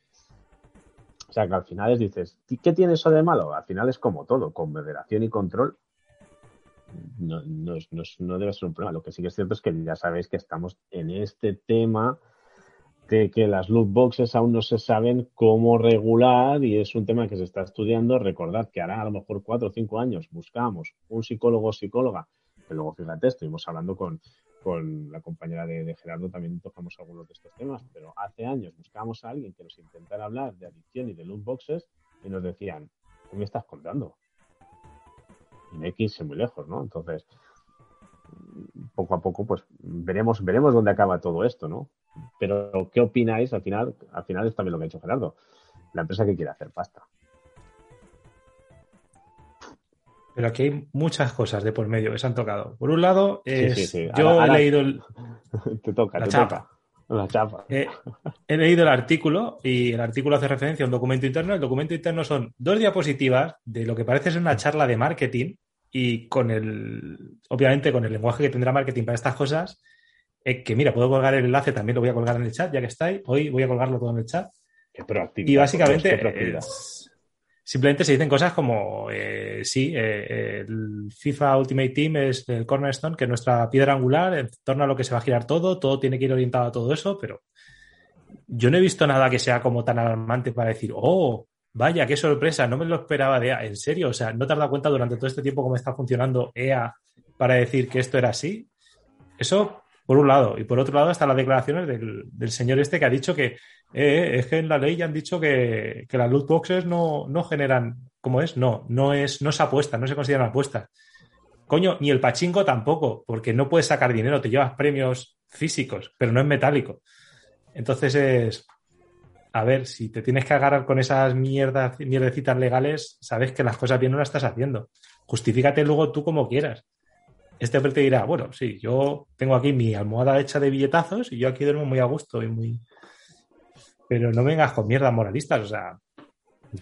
O sea que al final es, dices, ¿qué tiene eso de malo? Al final es como todo, con moderación y control no, no, no, debe ser un problema. Lo que sí que es cierto es que ya sabéis que estamos en este tema de que las loot boxes aún no se saben cómo regular y es un tema que se está estudiando. Recordad que hará a lo mejor cuatro o cinco años buscamos un psicólogo o psicóloga, que luego fíjate, estuvimos hablando con, con la compañera de, Gerardo, también tocamos algunos de estos temas, pero hace años buscamos a alguien que nos intentara hablar de adicción y de loot boxes y nos decían, ¿qué me estás contando? en X muy lejos, ¿no? Entonces, poco a poco, pues veremos, veremos dónde acaba todo esto, ¿no? Pero, ¿qué opináis? Al final, al final es también lo que ha hecho Gerardo. La empresa que quiere hacer pasta. Pero aquí hay muchas cosas de por medio que se han tocado. Por un lado, es, yo he leído el, te toca, la chapa. La chapa. he leído el artículo y el artículo hace referencia a un documento interno. El documento interno son dos diapositivas de lo que parece ser una charla de marketing y con el, obviamente con el lenguaje que tendrá marketing para estas cosas, eh, que mira, puedo colgar el enlace, también lo voy a colgar en el chat, ya que está ahí. Hoy voy a colgarlo todo en el chat. y básicamente simplemente se dicen cosas como, eh, sí, eh, el FIFA Ultimate Team es el cornerstone, que es nuestra piedra angular, en torno a lo que se va a girar todo, todo tiene que ir orientado a todo eso, pero yo no he visto nada que sea como tan alarmante para decir, oh, Vaya, qué sorpresa, no me lo esperaba de EA. ¿En serio? O sea, ¿no te has dado cuenta durante todo este tiempo cómo está funcionando EA para decir que esto era así? Eso, por un lado. Y por otro lado, están las declaraciones del, señor este que ha dicho que eh, eh, es que en la ley ya han dicho que, las loot boxes no, no generan. ¿Cómo es? No, no es, no es apuesta, no se consideran apuestas. Coño, ni el pachinko tampoco, porque no puedes sacar dinero, te llevas premios físicos, pero no es metálico. Entonces es, a ver, si te tienes que agarrar con esas mierdas, mierdecitas legales, sabes que las cosas bien no las estás haciendo. Justifícate luego tú como quieras. Este hombre dirá, bueno, sí, yo tengo aquí mi almohada hecha de billetazos y yo aquí duermo muy a gusto y muy. Pero no vengas con mierdas moralistas, o sea,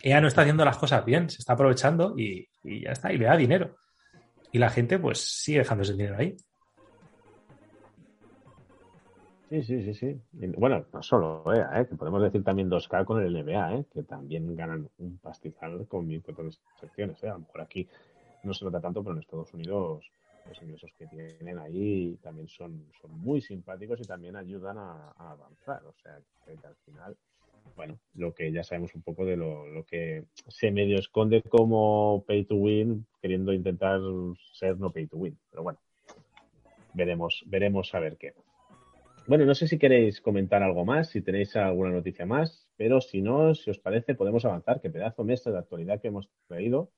ella no está haciendo las cosas bien, se está aprovechando y, ya está, y le da dinero. Y la gente, pues, sigue dejando ese dinero ahí. Sí, sí, sí, sí. Bueno, no solo EA, ¿eh? que podemos decir también 2K con el NBA, ¿eh? que también ganan un pastizal con mil secciones. ¿eh? A lo mejor aquí no se nota tanto, pero en Estados Unidos los ingresos que tienen ahí también son, son muy simpáticos y también ayudan a, avanzar. O sea, que al final, bueno, lo que ya sabemos un poco de lo, lo que se medio esconde como pay to win, queriendo intentar ser no pay to win. Pero bueno, veremos, veremos a ver qué. Bueno, no sé si queréis comentar algo más, si tenéis alguna noticia más, pero si no, si os parece, podemos avanzar. Qué pedazo mes de actualidad que hemos traído.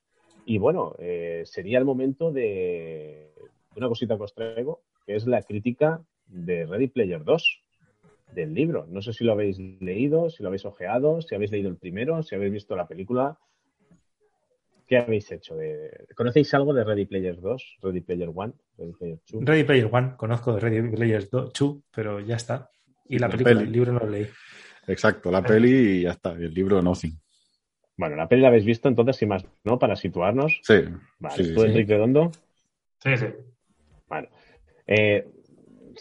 Y bueno, eh, sería el momento de una cosita que os traigo, que es la crítica de Ready Player 2 del libro. No sé si lo habéis leído, si lo habéis ojeado, si habéis leído el primero, si habéis visto la película. ¿Qué habéis hecho? De... ¿Conocéis algo de Ready Player 2? Ready Player 1? Ready Player 2. Ready Player 1, conozco de Ready Player 2, pero ya está. Y la, película, el libro no lo leí. Exacto, la peli y ya está. El libro Nothing. Bueno, la peli la habéis visto entonces, sin más, ¿no? Para situarnos. Sí. Vale, ¿tú, Enrique Redondo? Sí, sí. Bueno. Eh,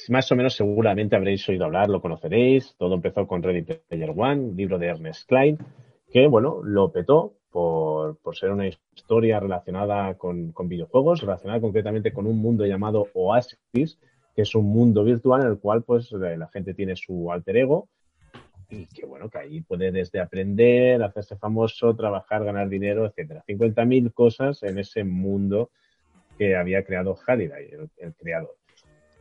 más o menos seguramente habréis oído hablar, lo conoceréis. Todo empezó con Ready Player 1, libro de Ernest Klein, que, bueno, lo petó por, ser una historia relacionada con, videojuegos, relacionada concretamente con un mundo llamado Oasis, que es un mundo virtual en el cual pues la gente tiene su alter ego y que bueno, que ahí puede desde aprender, hacerse famoso, trabajar, ganar dinero, etcétera. 50.000 cosas en ese mundo que había creado Halliday, el creador.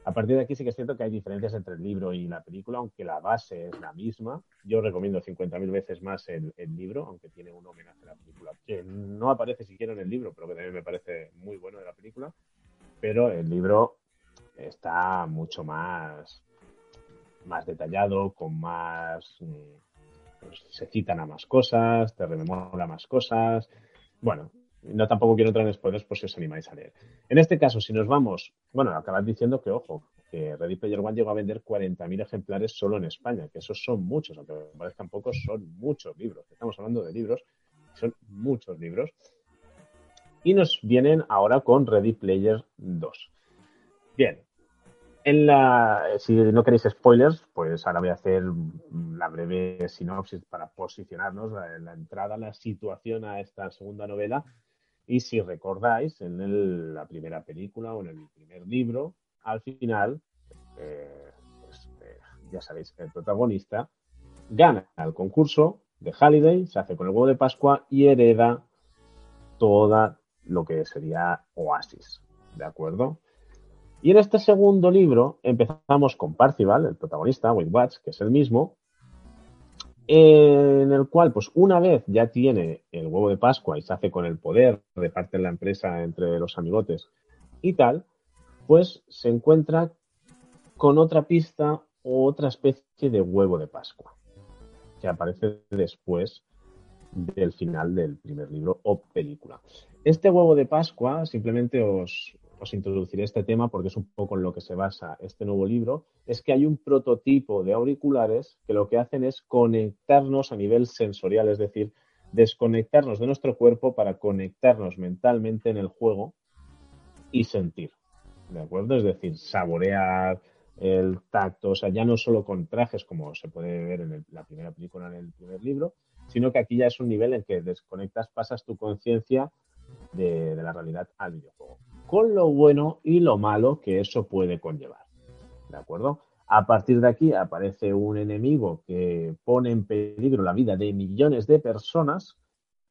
A partir de aquí sí que es cierto que hay diferencias entre el libro y la película, aunque la base es la misma. Yo recomiendo 50.000 veces más el, libro, aunque tiene un homenaje a la película, que no aparece siquiera en el libro, pero que también me parece muy bueno de la película. Pero el libro está mucho más, más detallado, con más... Mm, pues, se citan a más cosas, te rememora más cosas. Bueno, no tampoco quiero entrar en spoilers por si os animáis a leer. En este caso, si nos vamos, bueno, acabad diciendo que, ojo, que Ready Player One llegó a vender 40.000 ejemplares solo en España, que esos son muchos, aunque parezcan pocos, son muchos libros. Estamos hablando de libros, son muchos libros. Y nos vienen ahora con Ready Player 2. Bien, en si no queréis spoilers, pues ahora voy a hacer la breve sinopsis para posicionarnos, la, la entrada, la situación a esta segunda novela. Y si recordáis, en la primera película o en el primer libro, al final, eh, pues, eh, ya sabéis, el protagonista gana el concurso de Halliday, se hace con el huevo de Pascua y hereda toda lo que sería Oasis. ¿De acuerdo? Y en este segundo libro empezamos con Parcival, el protagonista, Wade Watts, que es el mismo, en el cual, pues una vez ya tiene el huevo de Pascua y se hace con el poder, reparte la empresa entre los amigotes y tal, pues se encuentra con otra pista o otra especie de huevo de Pascua, que aparece después del final del primer libro o película. Este huevo de Pascua, simplemente os, os introduciré este tema porque es un poco en lo que se basa este nuevo libro, es que hay un prototipo de auriculares que lo que hacen es conectarnos a nivel sensorial, es decir, desconectarnos de nuestro cuerpo para conectarnos mentalmente en el juego y sentir. ¿De acuerdo? Es decir, saborear el tacto, o sea, ya no solo con trajes como se puede ver en la primera película, en el primer libro, sino que aquí ya es un nivel en que desconectas, pasas tu conciencia de, la realidad al videojuego con lo bueno y lo malo que eso puede conllevar. ¿De acuerdo? A partir de aquí aparece un enemigo que pone en peligro la vida de millones de personas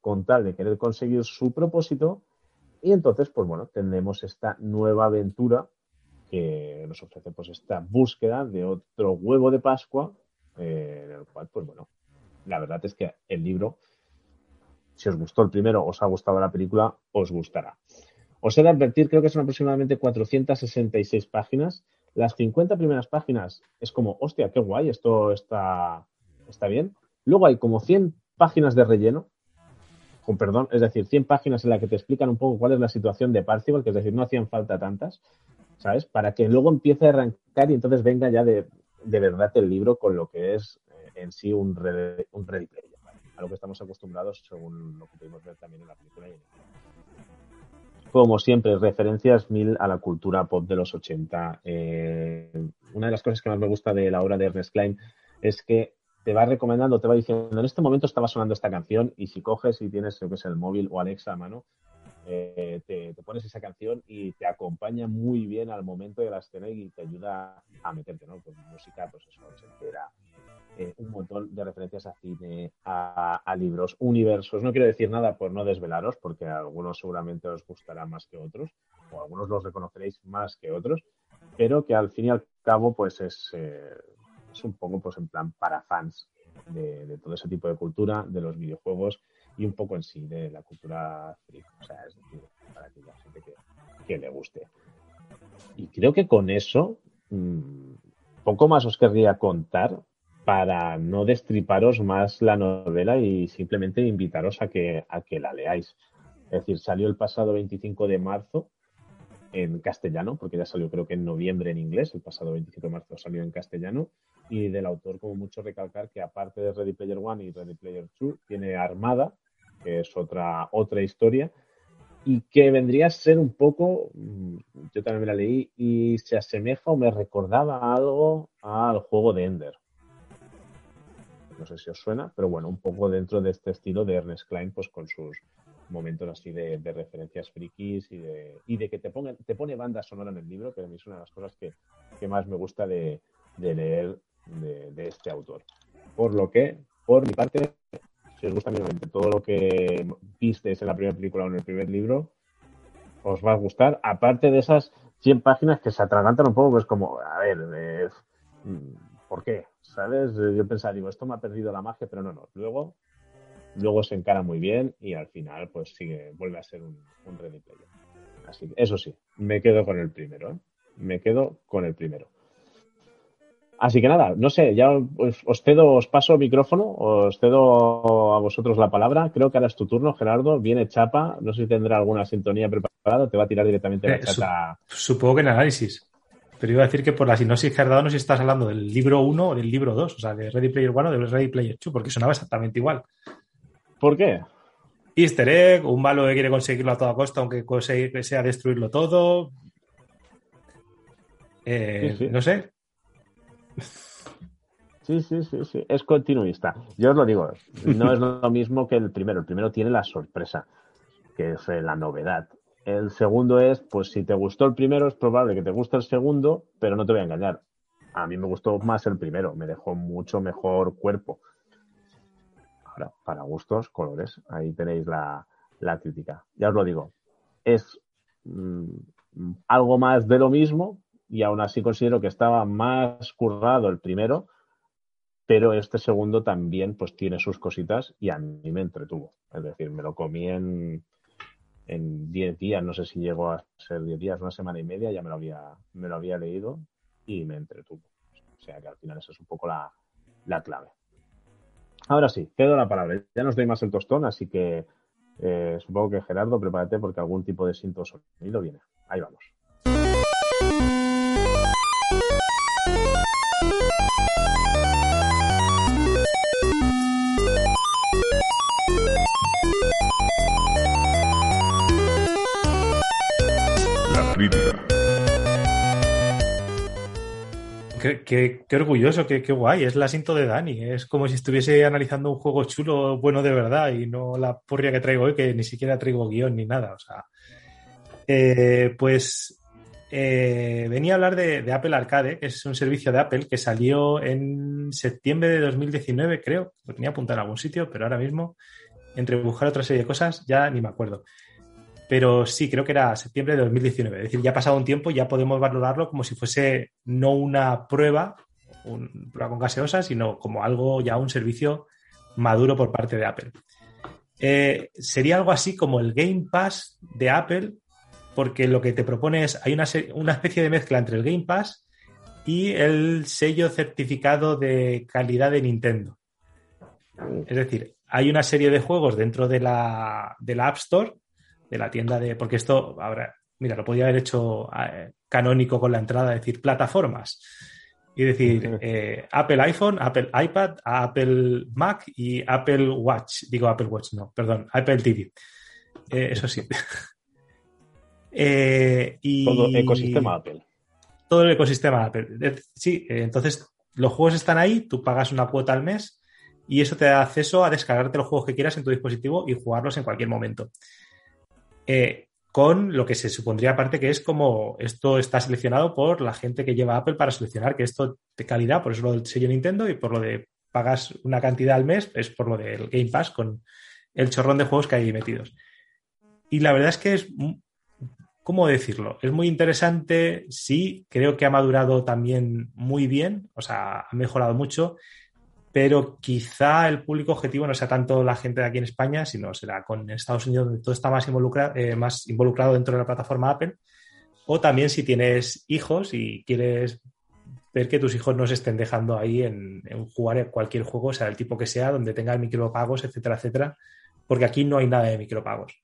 con tal de querer conseguir su propósito y entonces, pues bueno, tendremos esta nueva aventura que nos ofrece pues esta búsqueda de otro huevo de Pascua, eh, en el cual, pues bueno, la verdad es que el libro, si os gustó el primero, os ha gustado la película, os gustará. Os he de advertir, creo que son aproximadamente 466 páginas. Las 50 primeras páginas es como, hostia, qué guay, esto está, está bien. Luego hay como 100 páginas de relleno, con perdón, es decir, 100 páginas en las que te explican un poco cuál es la situación de Parcival, que es decir, no hacían falta tantas, ¿sabes? Para que luego empiece a arrancar y entonces venga ya de, de verdad el libro con lo que es eh, en sí un, un ready a lo que estamos acostumbrados según lo que pudimos ver también en la película y en el como siempre, referencias mil a la cultura pop de los 80. Eh, una de las cosas que más me gusta de la obra de Ernest Klein es que te va recomendando, te va diciendo, en este momento estaba sonando esta canción y si coges y tienes lo que es el móvil o Alexa a mano, eh, te, pones esa canción y te acompaña muy bien al momento de la escena y te ayuda a meterte, ¿no? Pues música, pues eso, entera, eh, un montón de referencias a cine, a, libros, universos. No quiero decir nada por no desvelaros, porque algunos seguramente os gustará más que otros, o algunos los reconoceréis más que otros, pero que al fin y al cabo, pues es, eh, es un poco pues en plan para fans de, todo ese tipo de cultura, de los videojuegos y un poco en sí de la cultura freak. O sea, es decir, para aquella gente que, que le guste. Y creo que con eso, mmm, poco más os querría contar, para no destriparos más la novela y simplemente invitaros a que, a que la leáis. Es decir, salió el pasado 25 de marzo en castellano, porque ya salió creo que en noviembre en inglés, el pasado 25 de marzo salió en castellano, y del autor como mucho recalcar que aparte de Ready Player One y Ready Player Two, tiene Armada, que es otra, otra historia, y que vendría a ser un poco, mm, yo también me la leí, y se asemeja o me recordaba algo al juego de Ender no sé si os suena, pero bueno, un poco dentro de este estilo de Ernest Klein, pues con sus momentos así de, referencias frikis y de, y de que te, ponga, te pone banda sonora en el libro, que a mí es una de las cosas que, más me gusta de, leer de, este autor. Por lo que, por mi parte, si os gusta todo lo que visteis en la primera película o en el primer libro, os va a gustar, aparte de esas 100 páginas que se atragantan un poco, pues como, a ver, eh, ¿por qué? ¿sabes? Yo pensaba, digo, esto me ha perdido la magia, pero no, no. Luego, luego se encara muy bien y al final, pues sigue, vuelve a ser un, un ready player. Así que, eso sí, me quedo con el primero, ¿eh? Me quedo con el primero. Así que nada, no sé, ya os, os cedo, os paso el micrófono, os cedo a vosotros la palabra. Creo que ahora es tu turno, Gerardo. Viene Chapa, no sé si tendrá alguna sintonía preparada, te va a tirar directamente la Eh, su- chata. Supongo que en análisis. Pero iba a decir que por la sinopsis que has dado no sé si estás hablando del libro 1 o del libro 2, o sea, de Ready Player 1 o de Ready Player 2, porque sonaba exactamente igual. ¿Por qué? Easter egg, un malo que quiere conseguirlo a toda costa, aunque sea destruirlo todo. Eh, Sí, sí. No sé. Sí, sí, sí, sí, es continuista. Yo os lo digo, no es lo mismo que el primero. El primero tiene la sorpresa, que es eh, la novedad. El segundo es, pues si te gustó el primero, es probable que te guste el segundo, pero no te voy a engañar. A mí me gustó más el primero, me dejó mucho mejor cuerpo. Ahora, para gustos, colores, ahí tenéis la, la crítica. Ya os lo digo, es mm, algo más de lo mismo y aún así considero que estaba más currado el primero, pero este segundo también pues tiene sus cositas y a mí me entretuvo. Es decir, me lo comí en en 10 días, no sé si llegó a ser 10 días, una semana y media, ya me lo había, me lo había leído y me entretuvo. O sea que al final esa es un poco la, la clave. Ahora sí, cedo la palabra. Ya nos doy más el tostón, así que eh, supongo que Gerardo, prepárate porque algún tipo de cinto sonido viene. Ahí vamos. Qué, qué- orgulloso, qué, guay. Es el asiento de Dani. Es como si estuviese analizando un juego chulo, bueno de verdad, y no la porria que traigo hoy, que ni siquiera traigo guion ni nada. O sea, Eh, pues eh, venía a hablar de, de Apple Arcade, que es un servicio de Apple que salió en septiembre de 2019, creo. Lo tenía apuntado en algún sitio, pero ahora mismo, entre buscar otra serie de cosas, ya ni me acuerdo. Pero sí, creo que era septiembre de 2019. Es decir, ya ha pasado un tiempo, ya podemos valorarlo como si fuese no una prueba, una prueba con gaseosa, sino como algo ya un servicio maduro por parte de Apple. Eh, sería algo así como el Game Pass de Apple, porque lo que te propone es, hay una, una especie de mezcla entre el Game Pass y el sello certificado de calidad de Nintendo. Es decir, hay una serie de juegos dentro de la, de la App Store, de la tienda de. Porque esto, ahora, mira, lo podía haber hecho eh, canónico con la entrada, decir plataformas. Y decir eh, Apple iPhone, Apple iPad, Apple Mac y Apple Watch. Digo Apple Watch, no, perdón, Apple TV. Eh, eso sí. Y Todo ecosistema Apple. todo el ecosistema Apple. Sí, entonces los juegos están ahí, tú pagas una cuota al mes y eso te da acceso a descargarte los juegos que quieras en tu dispositivo y jugarlos en cualquier momento. Eh, con lo que se supondría aparte que es como esto está seleccionado por la gente que lleva Apple para seleccionar que esto de calidad, por eso lo del sello Nintendo y por lo de pagas una cantidad al mes, es por lo del Game Pass con el chorrón de juegos que hay metidos. Y la verdad es que es ¿cómo decirlo? Es muy interesante, sí, creo que ha madurado también muy bien, o sea, ha mejorado mucho, pero quizá el público objetivo no sea tanto la gente de aquí en España, sino será con Estados Unidos, donde todo está más, involucra- eh, más involucrado dentro de la plataforma Apple, o también si tienes hijos y quieres ver que tus hijos no se estén dejando ahí en, en jugar cualquier juego, sea el tipo que sea, donde tenga micropagos, etcétera, etcétera, porque aquí no hay nada de micropagos.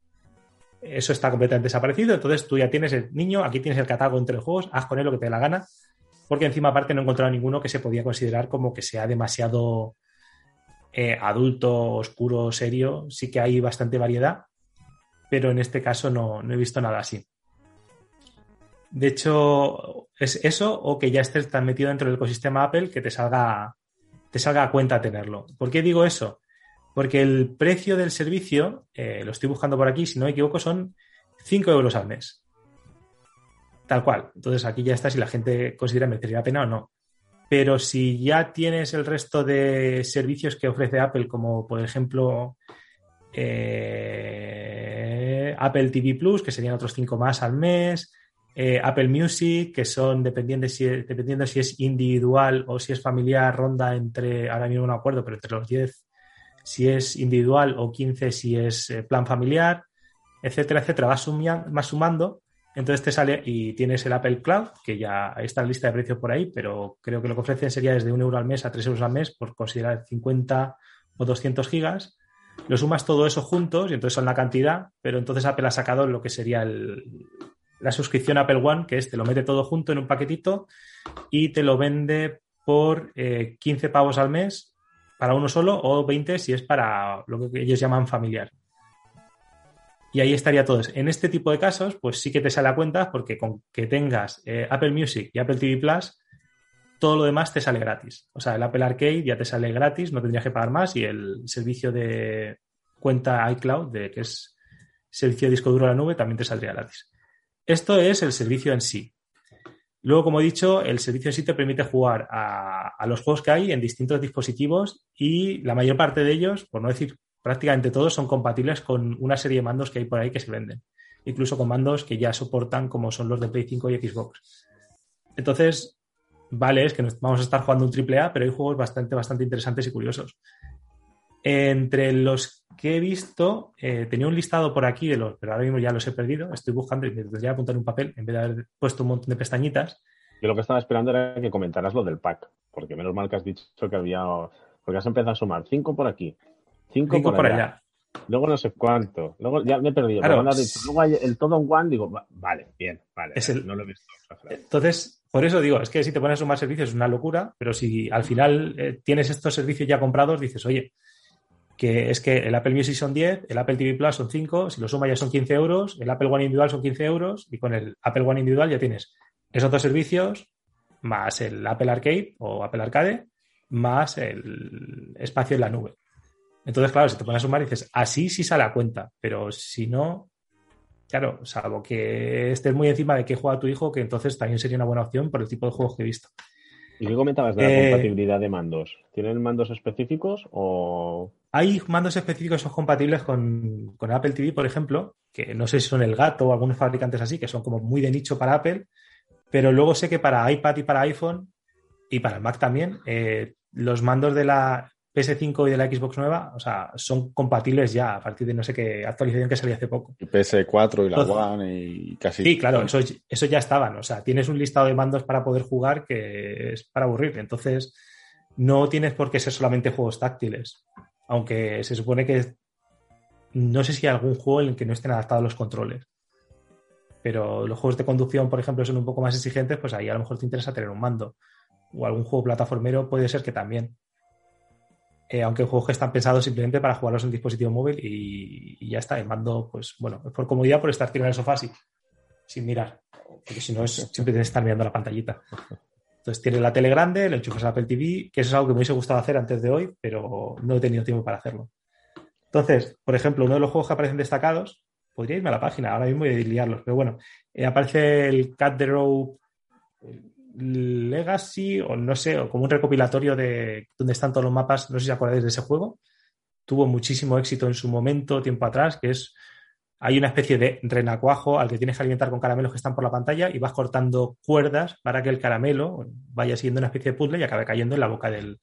Eso está completamente desaparecido. Entonces tú ya tienes el niño, aquí tienes el catálogo entre juegos, haz con él lo que te dé la gana, porque encima aparte no he encontrado ninguno que se podía considerar como que sea demasiado eh, adulto, oscuro, serio. Sí que hay bastante variedad, pero en este caso no, he visto nada así. De hecho, es eso o que ya estés tan metido dentro del ecosistema Apple que te salga, te salga a cuenta tenerlo. ¿Por qué digo eso? Porque el precio del servicio, eh, lo estoy buscando por aquí, si no me equivoco, son 5 euros al mes. Tal cual. Entonces aquí ya está si la gente considera merecería la pena o no. Pero si ya tienes el resto de servicios que ofrece Apple, como por ejemplo eh, Apple TV Plus, que serían otros 5 más al mes, eh, Apple Music, que son, dependiendo si, dependiendo si es individual o si es familiar, ronda entre, ahora mismo no acuerdo, pero entre los 10 si es individual o 15 si es eh, plan familiar, etcétera, etcétera, va, sumia- va sumando Entonces te sale y tienes el Apple Cloud, que ya está en lista de precios por ahí, pero creo que lo que ofrecen sería desde un euro al mes a tres euros al mes por considerar 50 o 200 gigas. Lo sumas todo eso juntos y entonces son la cantidad, pero entonces Apple ha sacado lo que sería la suscripción Apple One, que es te lo mete todo junto en un paquetito y te lo vende por 15 eh, pavos al mes para uno solo o 20 si es para lo que ellos llaman familiar. Y ahí estaría todo. En este tipo de casos, pues sí que te sale a cuenta porque con que tengas eh, Apple Music y Apple TV Plus, todo lo demás te sale gratis. O sea, el Apple Arcade ya te sale gratis, no tendrías que pagar más y el servicio de cuenta iCloud, de, que es servicio de disco duro a la nube, también te saldría gratis. Esto es el servicio en sí. Luego, como he dicho, el servicio en sí te permite jugar a, a, los juegos que hay en distintos dispositivos y la mayor parte de ellos, por no decir prácticamente todos son compatibles con una serie de mandos que hay por ahí que se venden, incluso con mandos que ya soportan como son los de Play 5 y Xbox. Entonces, vale, es que vamos a estar jugando un AAA, pero hay juegos bastante, bastante interesantes y curiosos. Entre los que he visto, eh, tenía un listado por aquí de los, pero ahora mismo ya los he perdido. Estoy buscando y me tendría que apuntar un papel en vez de haber puesto un montón de pestañitas. Yo lo que estaba esperando era que comentaras lo del pack, porque menos mal que has dicho que había. Porque has empezado a sumar cinco por aquí, Cinco, por, allá. Luego no sé cuánto. Luego ya me he perdido. Luego hay el todo en one, digo, vale, bien, vale. no lo he visto. Entonces, por eso digo, es que si te pones a sumar servicios es una locura, pero si al final eh, tienes estos servicios ya comprados, dices, oye, que es que el Apple Music son 10, el Apple TV Plus son 5, si lo sumas ya son 15 euros, el Apple One individual son 15 euros y con el Apple One individual ya tienes esos dos servicios más el Apple Arcade o Apple Arcade más el espacio en la nube. Entonces, claro, si te pones a sumar dices, así sí sale a cuenta, pero si no, claro, salvo que estés muy encima de qué juega tu hijo, que entonces también sería una buena opción por el tipo de juegos que he visto. ¿Y qué comentabas de la eh, compatibilidad de mandos? ¿Tienen mandos específicos o...? Hay mandos específicos que son compatibles con, con, Apple TV, por ejemplo, que no sé si son el gato o algunos fabricantes así, que son como muy de nicho para Apple, pero luego sé que para iPad y para iPhone y para Mac también, eh, los mandos de la PS5 y de la Xbox nueva, o sea, son compatibles ya a partir de no sé qué actualización que salió hace poco. Y PS4 y la One y casi. Sí, claro, eso, eso ya estaban. O sea, tienes un listado de mandos para poder jugar que es para aburrir. Entonces, no tienes por qué ser solamente juegos táctiles. Aunque se supone que no sé si hay algún juego en el que no estén adaptados los controles. Pero los juegos de conducción, por ejemplo, son un poco más exigentes, pues ahí a lo mejor te interesa tener un mando. O algún juego plataformero puede ser que también. Eh, aunque juegos que están pensados simplemente para jugarlos en dispositivo móvil y, ya está. El mando, pues bueno, por comodidad, por estar tirado en el sofá así, sin mirar. Porque si no, es, siempre tienes que estar mirando la pantallita. Entonces tienes la tele grande, le enchufas a Apple TV, que eso es algo que me hubiese gustado hacer antes de hoy, pero no he tenido tiempo para hacerlo. Entonces, por ejemplo, uno de los juegos que aparecen destacados, podría irme a la página, ahora mismo y liarlos, pero bueno, eh, aparece el Cat the Rope Legacy o no sé, o como un recopilatorio de donde están todos los mapas, no sé si os acordáis de ese juego. Tuvo muchísimo éxito en su momento, tiempo atrás, que es hay una especie de renacuajo al que tienes que alimentar con caramelos que están por la pantalla y vas cortando cuerdas para que el caramelo vaya siguiendo una especie de puzzle y acabe cayendo en la boca del,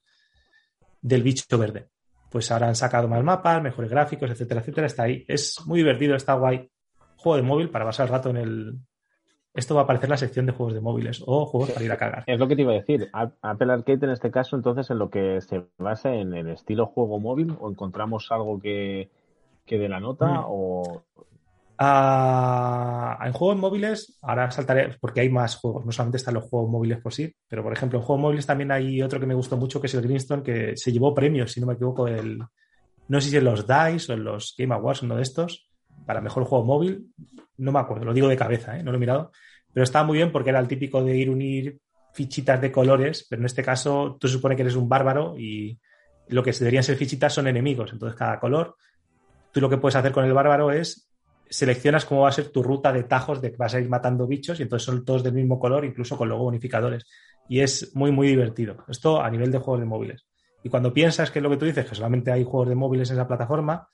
del bicho verde. Pues ahora han sacado más mapas, mejores gráficos, etcétera, etcétera. Está ahí. Es muy divertido, está guay. Juego de móvil para pasar el rato en el, esto va a aparecer en la sección de juegos de móviles o juegos para ir a cagar. Es lo que te iba a decir. Apple Arcade en este caso, entonces, en lo que se basa en el estilo juego móvil, o encontramos algo que, que dé la nota, mm. o. Ah, en juegos móviles, ahora saltaré, porque hay más juegos, no solamente están los juegos móviles por sí, pero por ejemplo, en juegos móviles también hay otro que me gustó mucho, que es el Greenstone, que se llevó premios, si no me equivoco, el, no sé si en los DICE o en los Game Awards, uno de estos, para mejor juego móvil, no me acuerdo, lo digo de cabeza, ¿eh? no lo he mirado, pero estaba muy bien porque era el típico de ir unir fichitas de colores, pero en este caso tú supone que eres un bárbaro y lo que deberían ser fichitas son enemigos, entonces cada color, tú lo que puedes hacer con el bárbaro es seleccionas cómo va a ser tu ruta de tajos de que vas a ir matando bichos y entonces son todos del mismo color, incluso con logo bonificadores. Y es muy, muy divertido. Esto a nivel de juegos de móviles. Y cuando piensas que es lo que tú dices, que solamente hay juegos de móviles en esa plataforma,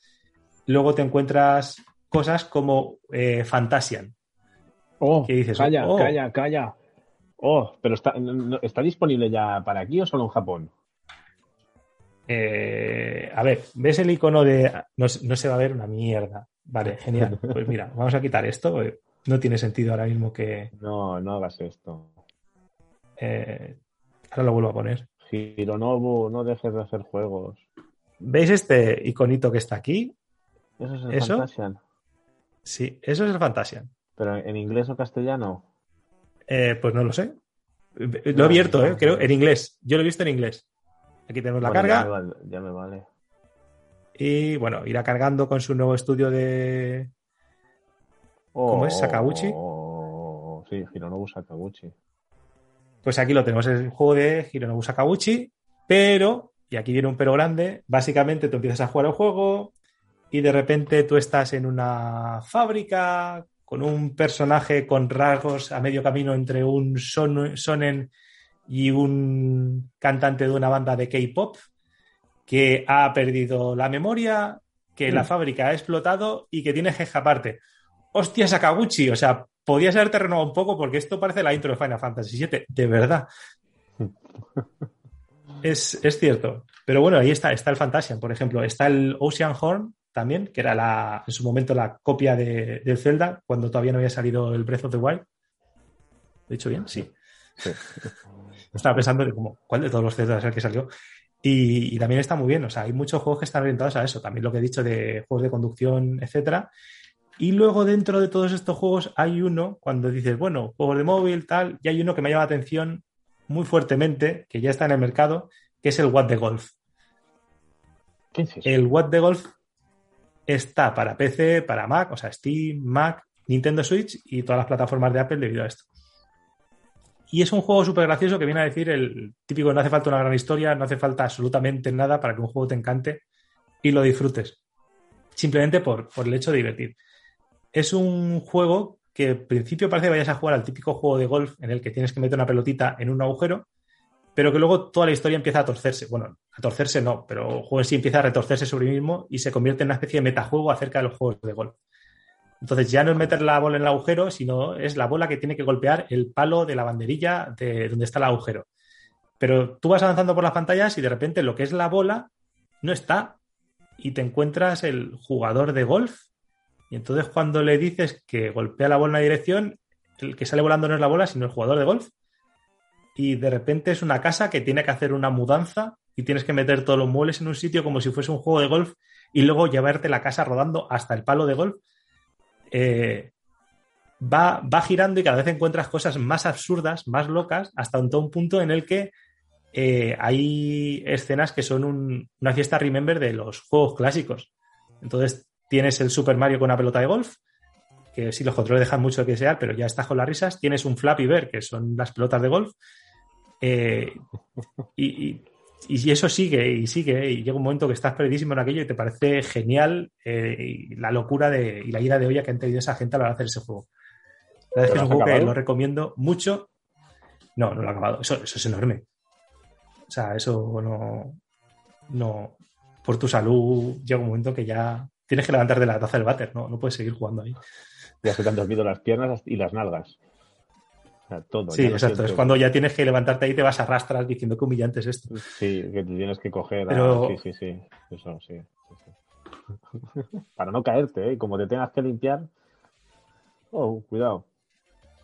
luego te encuentras cosas como eh, Fantasian. Oh, dices, calla, oh". calla, calla. Oh, pero está, ¿está disponible ya para aquí o solo en Japón? Eh, a ver, ¿ves el icono de.? No, se va a ver una mierda. Vale, genial. Pues mira, vamos a quitar esto. no tiene sentido ahora mismo que. No, no hagas esto. eh, ahora lo vuelvo a poner. Hironobu, no dejes de hacer juegos. ¿Veis este iconito que está aquí? Eso es el ¿Eso? Fantasian. Sí, eso es el Fantasian. Pero en inglés o castellano. Eh, pues no lo sé. Lo he abierto, eh, creo, en inglés. Yo lo he visto en inglés. Aquí tenemos la Bueno, carga. Ya me, vale, ya me vale. Y bueno, irá cargando con su nuevo estudio de. ¿Cómo es? ¿Sakaguchi? Oh, sí, Hironobu Sakaguchi. Pues aquí lo tenemos, es el juego de Hironobu Sakaguchi, pero, y aquí viene un pero grande, básicamente tú empiezas a jugar el juego y de repente tú estás en una fábrica con un personaje con rasgos a medio camino entre un son- sonen y un cantante de una banda de K-pop que ha perdido la memoria, que la fábrica ha explotado y que tiene que escaparte. Hostia, Sakaguchi, o sea, podías haberte renovado un poco porque esto parece la intro de Final Fantasy VII, de verdad. Es, es cierto. Pero bueno, ahí está, está el Fantasian, por ejemplo. Está el Ocean Horn también, que era la, en su momento la copia de, del Zelda, cuando todavía no había salido el Breath of the Wild. ¿Lo he dicho bien? Sí. Sí. Estaba pensando de como, ¿cuál de todos los Zeldas es el que salió? Y, y también está muy bien. O sea, hay muchos juegos que están orientados a eso. También lo que he dicho de juegos de conducción, etcétera. Y luego dentro de todos estos juegos hay uno, cuando dices, bueno, juegos de móvil, tal, y hay uno que me llama la atención muy fuertemente, que ya está en el mercado, que es el What de Golf. ¿Qué es eso? El What de Golf está para PC, para Mac, o sea, Steam, Mac, Nintendo Switch y todas las plataformas de Apple debido a esto. Y es un juego súper gracioso que viene a decir el típico, no hace falta una gran historia, no hace falta absolutamente nada para que un juego te encante y lo disfrutes. Simplemente por, por el hecho de divertir. Es un juego que al principio parece que vayas a jugar al típico juego de golf en el que tienes que meter una pelotita en un agujero, pero que luego toda la historia empieza a torcerse. Bueno, a torcerse no, pero el juego en sí empieza a retorcerse sobre sí mismo y se convierte en una especie de metajuego acerca de los juegos de golf. Entonces ya no es meter la bola en el agujero, sino es la bola que tiene que golpear el palo de la banderilla de donde está el agujero. Pero tú vas avanzando por las pantallas y de repente lo que es la bola no está y te encuentras el jugador de golf y entonces cuando le dices que golpea la bola en una dirección, el que sale volando no es la bola, sino el jugador de golf. Y de repente es una casa que tiene que hacer una mudanza y tienes que meter todos los muebles en un sitio como si fuese un juego de golf y luego llevarte la casa rodando hasta el palo de golf. Eh, va, va girando y cada vez encuentras cosas más absurdas, más locas, hasta un, todo un punto en el que eh, hay escenas que son un- una fiesta remember de los juegos clásicos. Entonces tienes el Super Mario con una pelota de golf, que sí, los controles dejan mucho que desear, pero ya estás con las risas. Tienes un Flappy Bear, que son las pelotas de golf. Eh, y, y- y eso sigue y sigue, y llega un momento que estás perdidísimo en aquello y te parece genial eh, la locura de, y la ira de olla que han tenido esa gente a la hora de hacer ese juego. La verdad es que es ¿Lo un has juego que lo recomiendo mucho. No, no lo he acabado. Eso, eso es enorme. O sea, eso no. No. Por tu salud llega un momento que ya tienes que levantarte de la taza del váter, ¿no? No puedes seguir jugando ahí. Ya se te han dormido las piernas y las nalgas. O sea, todo. Sí, exacto. Es cuando ya tienes que levantarte ahí y te vas a arrastras diciendo que humillante es esto. Sí, que te tienes que coger. a- Pero- Sí, sí, sí. Eso, sí. sí, sí. Para no caerte, ¿eh? Y Como te tengas que limpiar. Oh, cuidado.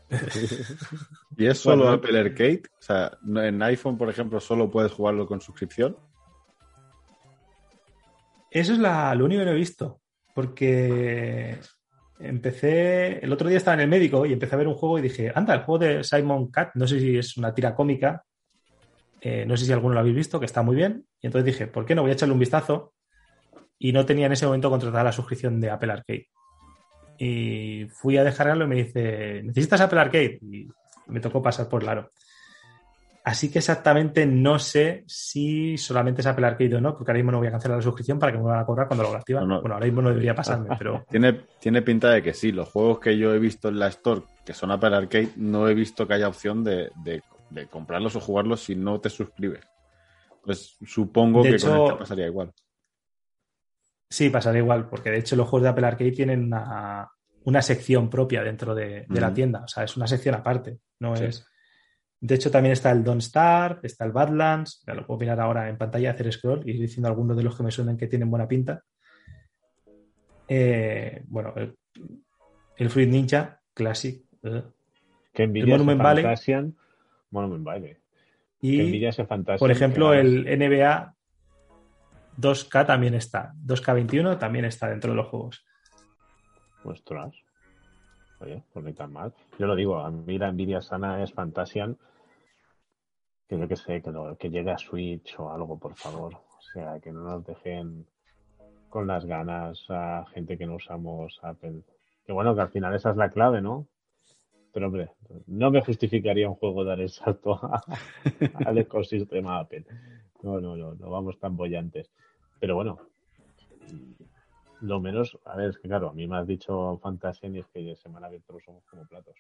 ¿Y es solo Bueno, Apple Arcade? O sea, en iPhone, por ejemplo, solo puedes jugarlo con suscripción. Eso es la- lo único que no he visto. Porque empecé. El otro día estaba en el médico y empecé a ver un juego y dije, anda, el juego de Simon Cat, no sé si es una tira cómica. eh, no sé si alguno lo habéis visto, que está muy bien. Y entonces dije, ¿por qué no? Voy a echarle un vistazo. Y no tenía en ese momento contratada la suscripción de Apple Arcade. Y fui a descargarlo y me dice, ¿necesitas Apple Arcade? Y me tocó pasar por Laro. Así que exactamente no sé si solamente es Apple Arcade o no, porque ahora mismo no voy a cancelar la suscripción para que me van a cobrar cuando lo activa. No, no. Bueno, ahora mismo no debería pasarme, pero Tiene, tiene pinta de que sí. Los juegos que yo he visto en la Store, que son Apple Arcade, no he visto que haya opción de, de- de comprarlos o jugarlos si no te suscribes. Pues supongo De que hecho- con este pasaría igual. sí, pasará igual, porque de hecho los juegos de Apple Arcade tienen una, una sección propia dentro de, de la tienda, o sea, es una sección aparte, no Sí. es... De hecho, también está el Don't Star, está el Badlands, ya lo puedo mirar ahora en pantalla, hacer scroll y ir diciendo algunos de los que me suenan que tienen buena pinta. Eh, bueno, el, el Fruit Ninja, Classic. eh. Que envidia El Monument Valley. Fantasian. Monument Valley. Y, por ejemplo, el NBA 2K también está. 2K21 también está dentro de los juegos. Ostras. Oye, pues ni tan mal. Yo lo digo, a mí la envidia sana es Fantasian. Que yo que sé, que, lo- que llegue a Switch o algo, por favor. O sea, que no nos dejen con las ganas a gente que no usamos Apple. Que bueno, que al final esa es la clave, ¿no? Pero hombre, no me justificaría un juego dar el salto al ecosistema Apple. No, no, no, no vamos tan bollantes. Pero bueno, lo menos, a ver, es que claro, a mí me has dicho Fantasia y es que se me han abierto los ojos como platos.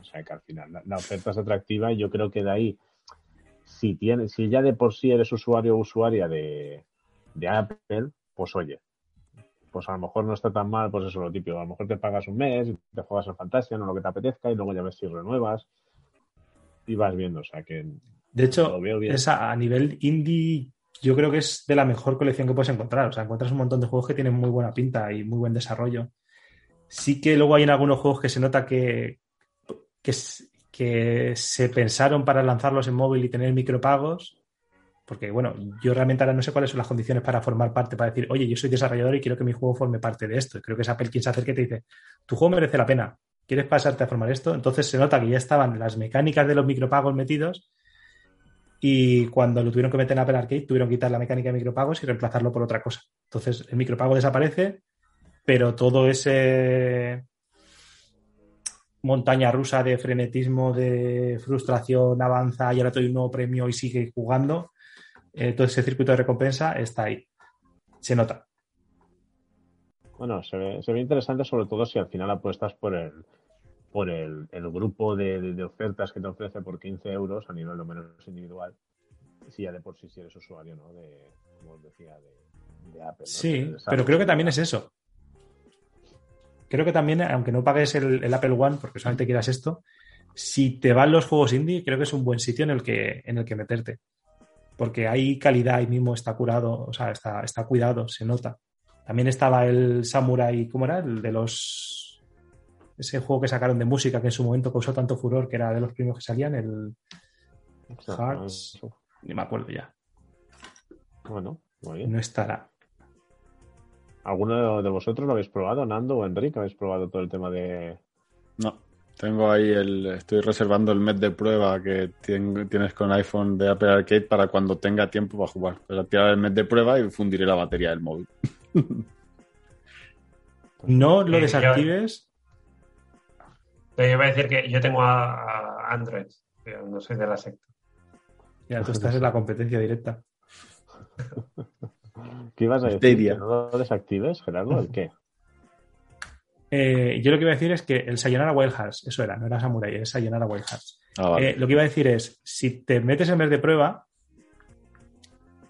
O sea que al final la oferta es atractiva y yo creo que de ahí, si tienes, si ya de por sí eres usuario o usuaria de, de Apple, pues oye, pues a lo mejor no está tan mal, pues eso lo típico, a lo mejor te pagas un mes y te juegas el Fantasia, no lo que te apetezca, y luego ya ves si renuevas y vas viendo, o sea que De hecho, esa, a nivel indie, yo creo que es de la mejor colección que puedes encontrar. O sea, encuentras un montón de juegos que tienen muy buena pinta y muy buen desarrollo. Sí que luego hay en algunos juegos que se nota que, que, que se pensaron para lanzarlos en móvil y tener micropagos. Porque, bueno, yo realmente ahora no sé cuáles son las condiciones para formar parte, para decir, oye, yo soy desarrollador y quiero que mi juego forme parte de esto. Y creo que es Apple quien se acerca y te dice, tu juego merece la pena. ¿Quieres pasarte a formar esto? Entonces se nota que ya estaban las mecánicas de los micropagos metidos y cuando lo tuvieron que meter en Apple Arcade tuvieron que quitar la mecánica de micropagos y reemplazarlo por otra cosa. Entonces el micropago desaparece, pero todo ese montaña rusa de frenetismo, de frustración, avanza y ahora te doy un nuevo premio y sigue jugando, eh, todo ese circuito de recompensa está ahí. Se nota. Bueno, se ve, se ve interesante sobre todo si al final apuestas por el por el, el grupo de, de- de ofertas que te ofrece por 15 euros a nivel lo menos individual. Si ya de por sí si eres usuario, ¿no? De, como os decía, de, de Apple. ¿no? Sí, pero creo que también es eso. Creo que también, aunque no pagues el, el Apple One, porque solamente quieras esto, si te van los juegos indie, creo que es un buen sitio en el que, en el que meterte. Porque hay calidad ahí mismo, está curado, o sea, está, está cuidado, se nota. También estaba el Samurai, ¿cómo era? El de los. Ese juego que sacaron de música que en su momento causó tanto furor, que era de los primeros que salían, el Hearts. Ni me acuerdo ya. Bueno, muy bien. No estará. ¿Alguno de vosotros lo habéis probado, Nando o Enrique? ¿Habéis probado todo el tema de, No, tengo ahí el. Estoy reservando el mes de prueba que tien- tienes con iPhone de Apple Arcade para cuando tenga tiempo para jugar. Voy a tirar el mes de prueba y fundiré la batería del móvil. No lo Eh, yo- desactives. Te iba a decir que yo tengo a, a Android, pero no soy de la secta. Ya, tú estás en la competencia directa. ¿Qué ibas a decir? Stadia. ¿Que no lo desactives, Gerardo? ¿El qué? Eh, yo lo que iba a decir es que el Sayonara Wild Hearts, eso era, no era Samurai, es Sayonara Wild Hearts. Ah, vale. Eh, lo que iba a decir es, si te metes en mes de prueba,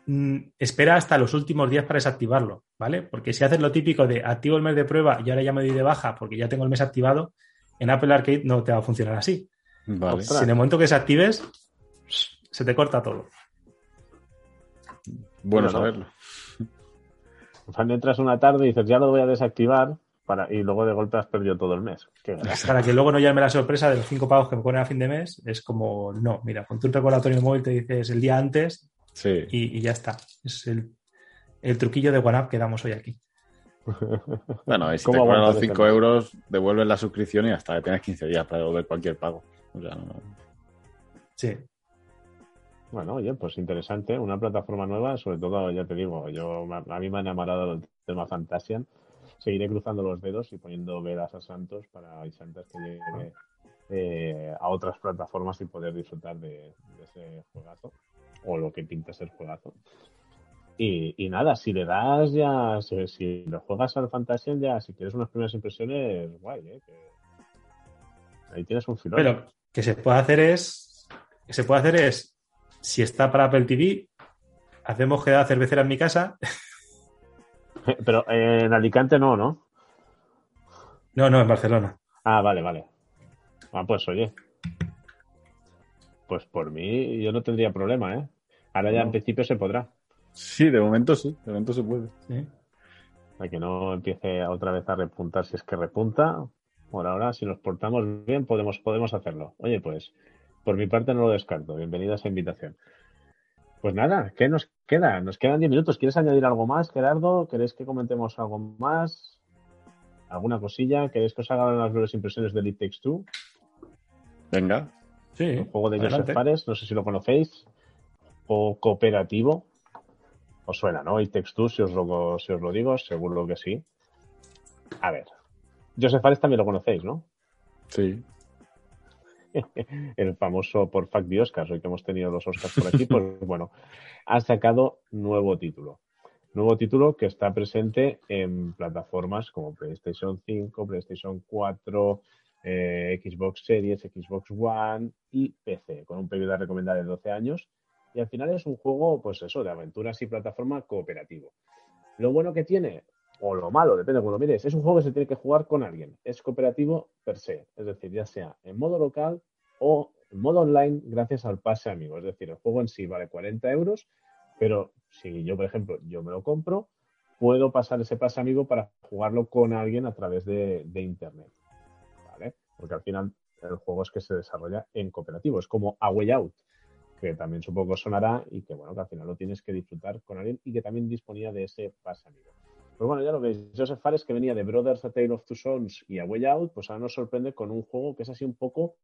mm, espera hasta los últimos días para desactivarlo, ¿vale? Porque si haces lo típico de activo el mes de prueba y ahora ya me doy de baja porque ya tengo el mes activado, en Apple Arcade no te va a funcionar así. vale. Si en el momento que desactives, se te corta todo. Bueno No, no. saberlo. Cuando entras una tarde y dices, ya lo voy a desactivar, para, y luego de golpe has perdido todo el mes. Qué gracia. Para que luego no llame la sorpresa de los cinco pagos que me ponen a fin de mes, es como, no, mira, ponte un recordatorio móvil, te dices el día antes Sí. y, y ya está. Es el, el truquillo de OneUp que damos hoy aquí. Bueno, y si te ¿Cómo cobran los aguantas este 5 mes? euros, devuelves la suscripción y hasta tienes 15 días para devolver cualquier pago. O sea, no- Sí. Bueno, oye, pues interesante, una plataforma nueva, sobre todo, ya te digo, yo a mí me ha enamorado el tema Fantasian. Seguiré cruzando los dedos y poniendo velas a Santos para y Santas que llegue eh, a otras plataformas y poder disfrutar de, ese juegazo, o lo que pinta ser juegazo. Y, nada, si le das ya, si, si lo juegas al Fantasian ya, si quieres unas primeras impresiones, guay, ¿eh? Ahí tienes un filón. Pero que se puede hacer es, que se puede hacer es, si está para Apple TV, hacemos quedada cervecera en mi casa. Pero eh, en Alicante no, ¿no? No, no, en Barcelona. Ah, vale, vale. Ah, pues oye. Pues por mí yo no tendría problema, ¿eh? Ahora ya No. en principio se podrá. Sí, de momento sí, de momento se puede. Sí. Para que no empiece otra vez a repuntar si es que repunta. Por ahora, si nos portamos bien, podemos, podemos hacerlo. Oye, pues, por mi parte no lo descarto. Bienvenida a esa invitación. Pues nada, ¿qué nos queda? Nos quedan 10 minutos. ¿Quieres añadir algo más, Gerardo? ¿Queréis que comentemos algo más? ¿Alguna cosilla? ¿Queréis que os hagan las breves impresiones de It Takes Two? Venga. Sí. Un juego de adelante. Joseph Fares, no sé si lo conocéis. O cooperativo. Os suena, ¿no? It Takes Two, si os lo, si os lo digo, seguro que sí. A ver. Joseph Fares también lo conocéis, ¿no? Sí. el famoso por Fact de Oscars, hoy que hemos tenido los Oscars por aquí, pues bueno, ha sacado nuevo título. Nuevo título que está presente en plataformas como PlayStation 5, PlayStation 4, eh, Xbox Series, Xbox One y PC, con un periodo de recomendada de 12 años. Y al final es un juego, pues eso, de aventuras y plataforma cooperativo. Lo bueno que tiene, o lo malo, depende de cómo lo mires, es un juego que se tiene que jugar con alguien. Es cooperativo per se, es decir, ya sea en modo local o en modo online gracias al pase amigo. Es decir, el juego en sí vale 40 euros, pero si yo, por ejemplo, yo me lo compro, puedo pasar ese pase amigo para jugarlo con alguien a través de, internet. ¿Vale? Porque al final el juego es que se desarrolla en cooperativo. Es como A Way Out, que también supongo sonará y que bueno, que al final lo tienes que disfrutar con alguien y que también disponía de ese pase amigo. Pues bueno, ya lo veis. Joseph Fares, que venía de Brothers A Tale of Two Sons y A Way Out, pues ahora nos sorprende con un juego que es así un poco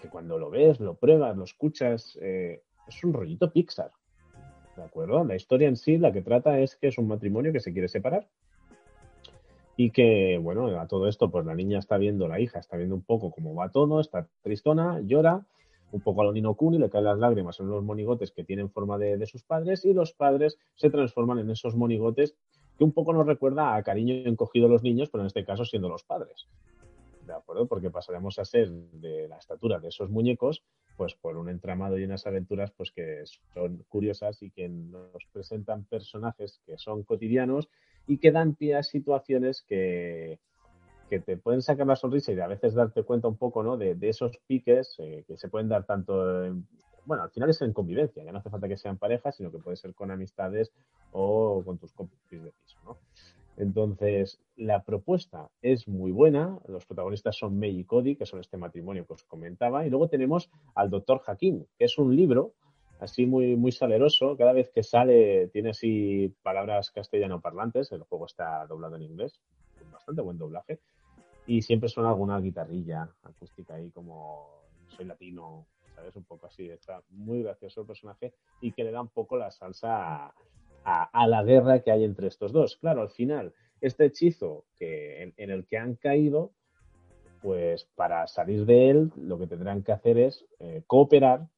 que cuando lo ves, lo pruebas, lo escuchas, eh, es un rollito Pixar. ¿De acuerdo? La historia en sí, la que trata es que es un matrimonio que se quiere separar. Y que, bueno, a todo esto, pues la niña está viendo, la hija está viendo un poco cómo va todo, está tristona, llora, un poco a lo Nino Kuni, le caen las lágrimas en unos monigotes que tienen forma de, de sus padres y los padres se transforman en esos monigotes que un poco nos recuerda a cariño encogido los niños, pero en este caso siendo los padres. ¿De acuerdo? Porque pasaremos a ser de la estatura de esos muñecos, pues por un entramado y unas aventuras pues que son curiosas y que nos presentan personajes que son cotidianos y que dan pie a situaciones que, que te pueden sacar la sonrisa y a veces darte cuenta un poco ¿no? de, de esos piques eh, que se pueden dar tanto bueno, al final es en convivencia, ya no hace falta que sean parejas, sino que puede ser con amistades o con tus compis de piso, ¿no? Entonces, la propuesta es muy buena, los protagonistas son May y Cody, que son este matrimonio que os comentaba, y luego tenemos al doctor Hakim, que es un libro así muy, muy saleroso, cada vez que sale tiene así palabras castellano parlantes, el juego está doblado en inglés, con bastante buen doblaje, y siempre suena alguna guitarrilla acústica ahí como soy latino, ¿sabes? Un poco así, está muy gracioso el personaje y que le da un poco la salsa a, la guerra que hay entre estos dos. Claro, al final, este hechizo que, en, el que han caído, pues para salir de él, lo que tendrán que hacer es eh, cooperar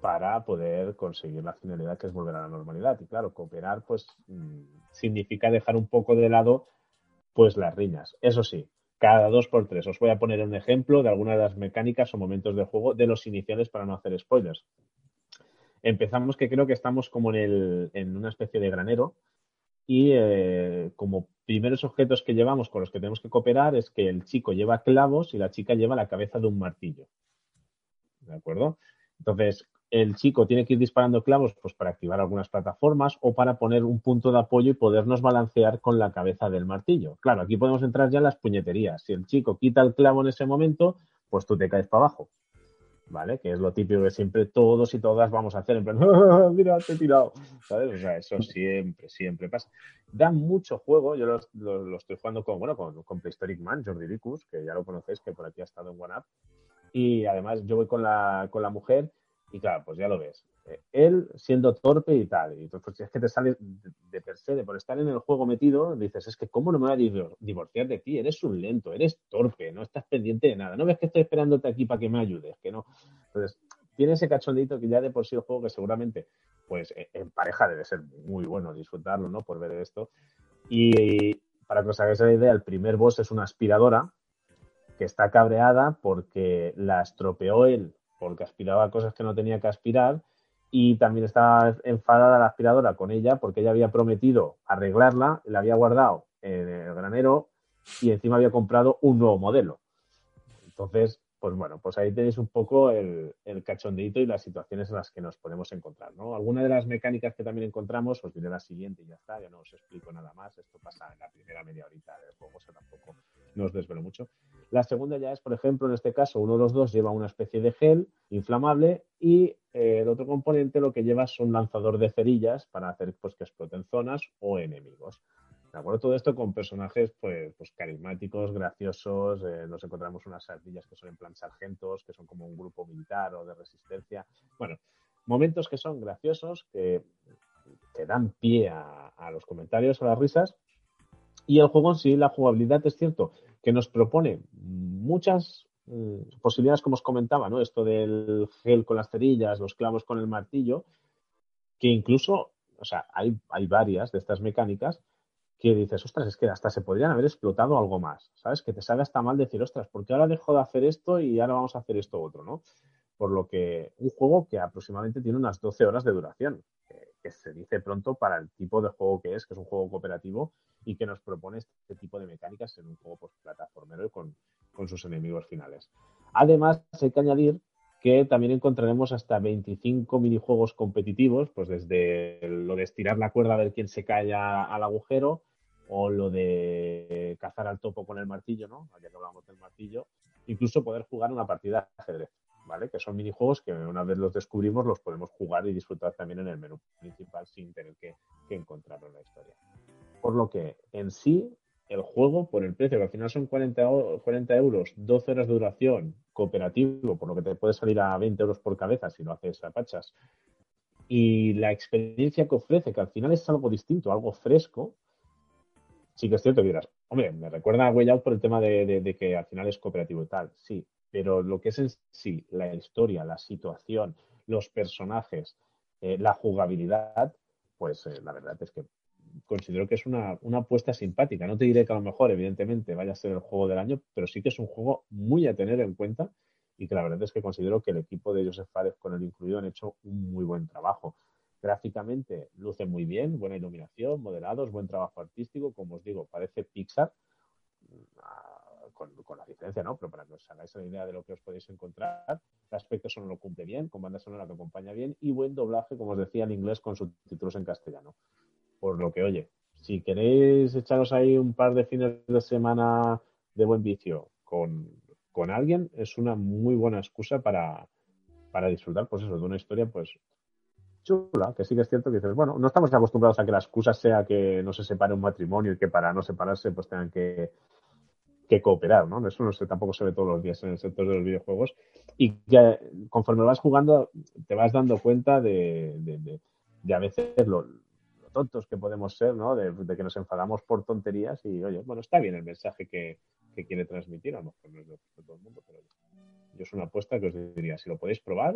para poder conseguir la finalidad que es volver a la normalidad. Y claro, cooperar pues mmm, significa dejar un poco de lado pues las riñas. Eso sí, cada dos por tres. Os voy a poner un ejemplo de algunas de las mecánicas o momentos del juego de los iniciales para no hacer spoilers. Empezamos que creo que estamos como en, una especie de granero y eh, como primeros objetos que llevamos con los que tenemos que cooperar es que el chico lleva clavos y la chica lleva la cabeza de un martillo. ¿De acuerdo? Entonces, el chico tiene que ir disparando clavos pues, para activar algunas plataformas o para poner un punto de apoyo y podernos balancear con la cabeza del martillo. Claro, aquí podemos entrar ya en las puñeterías. Si el chico quita el clavo en ese momento, pues tú te caes para abajo. ¿Vale? Que es lo típico que siempre todos y todas vamos a hacer, en plan, ¡Ah, mira, te he tirado, ¿sabes? O sea, eso siempre, siempre pasa. Da mucho juego, yo lo, lo, lo estoy jugando con, bueno, con, con Prehistoric Man, Jordi Vicus, que ya lo conocéis, que por aquí ha estado en OneUp, y además yo voy con la, con la mujer y claro, pues ya lo ves. Eh, él siendo torpe y tal. Y pues, es que te sale de, per se, de por estar en el juego metido, dices, es que ¿cómo no me voy a divorciar de ti? Eres un lento, eres torpe, no estás pendiente de nada. No ves que estoy esperándote aquí para que me ayudes, que no. Entonces, tiene ese cachondito que ya de por sí el juego que seguramente, pues en pareja debe ser muy bueno disfrutarlo, ¿no? Por ver esto. Y para que os hagáis la idea, el primer boss es una aspiradora que está cabreada porque la estropeó él porque aspiraba cosas que no tenía que aspirar y también estaba enfadada la aspiradora con ella porque ella había prometido arreglarla, la había guardado en el granero y encima había comprado un nuevo modelo. Entonces, pues bueno, pues ahí tenéis un poco el, el cachondeito y las situaciones en las que nos podemos encontrar, ¿no? Alguna de las mecánicas que también encontramos, os diré la siguiente y ya está, ya no os explico nada más, esto pasa en la primera media horita del juego, o tampoco no os desvelo mucho. La segunda ya es, por ejemplo, en este caso, uno de los dos lleva una especie de gel inflamable y eh, el otro componente lo que lleva es un lanzador de cerillas para hacer pues, que exploten zonas o enemigos. ¿De acuerdo? Todo esto con personajes pues, pues carismáticos, graciosos. Eh, nos encontramos unas ardillas que son en plan sargentos, que son como un grupo militar o de resistencia. Bueno, momentos que son graciosos, que, que dan pie a, a los comentarios, a las risas. Y el juego en sí, la jugabilidad es cierto que nos propone muchas mm, posibilidades, como os comentaba, ¿no? Esto del gel con las cerillas, los clavos con el martillo, que incluso, o sea, hay, hay varias de estas mecánicas que dices, ostras, es que hasta se podrían haber explotado algo más, ¿sabes? Que te sale hasta mal decir, ostras, ¿por qué ahora dejo de hacer esto y ahora vamos a hacer esto otro, ¿no? Por lo que un juego que aproximadamente tiene unas 12 horas de duración, que, que se dice pronto para el tipo de juego que es, que es un juego cooperativo y que nos propone este tipo de mecánicas en un juego pues, plataformero y con, con sus enemigos finales. Además, hay que añadir que también encontraremos hasta 25 minijuegos competitivos, pues desde lo de estirar la cuerda a ver quién se cae al agujero, o lo de cazar al topo con el martillo, ¿no? Ya que hablamos del martillo, incluso poder jugar una partida de ajedrez, ¿vale? Que son minijuegos que una vez los descubrimos los podemos jugar y disfrutar también en el menú principal sin tener que, que encontrarlo en la historia. Por lo que en sí el juego, por el precio, que al final son 40, 40 euros, 12 horas de duración, cooperativo, por lo que te puede salir a 20 euros por cabeza si lo haces a pachas, y la experiencia que ofrece, que al final es algo distinto, algo fresco, sí que es cierto que dirás, hombre, me recuerda a Way Out por el tema de, que al final es cooperativo y tal, sí, pero lo que es en sí, la historia, la situación, los personajes, eh, la jugabilidad, pues eh, la verdad es que considero que es una, apuesta simpática. No te diré que a lo mejor, evidentemente, vaya a ser el juego del año, pero sí que es un juego muy a tener en cuenta y que la verdad es que considero que el equipo de Joseph Fares con el incluido han hecho un muy buen trabajo. Gráficamente luce muy bien, buena iluminación, modelados, buen trabajo artístico. Como os digo, parece Pixar, ah, con, la diferencia, ¿no? Pero para que os hagáis la idea de lo que os podéis encontrar, el aspecto sonoro lo cumple bien, con banda sonora que acompaña bien y buen doblaje, como os decía, en inglés con subtítulos en castellano. Por lo que, oye, si queréis echaros ahí un par de fines de semana de buen vicio con, con alguien, es una muy buena excusa para, para disfrutar, pues eso, de una historia, pues chula, que sí que es cierto que dices, bueno, no estamos acostumbrados a que la excusa sea que no se separe un matrimonio y que para no separarse pues tengan que, que cooperar, ¿no? Eso no sé, tampoco se ve todos los días en el sector de los videojuegos. Y que conforme vas jugando, te vas dando cuenta de, de, de a veces lo, tontos que podemos ser, ¿no? De, que nos enfadamos por tonterías y, oye, bueno, está bien el mensaje que, quiere transmitir, a lo mejor no es lo que todo el mundo, pero yo es una apuesta que os diría, si lo podéis probar,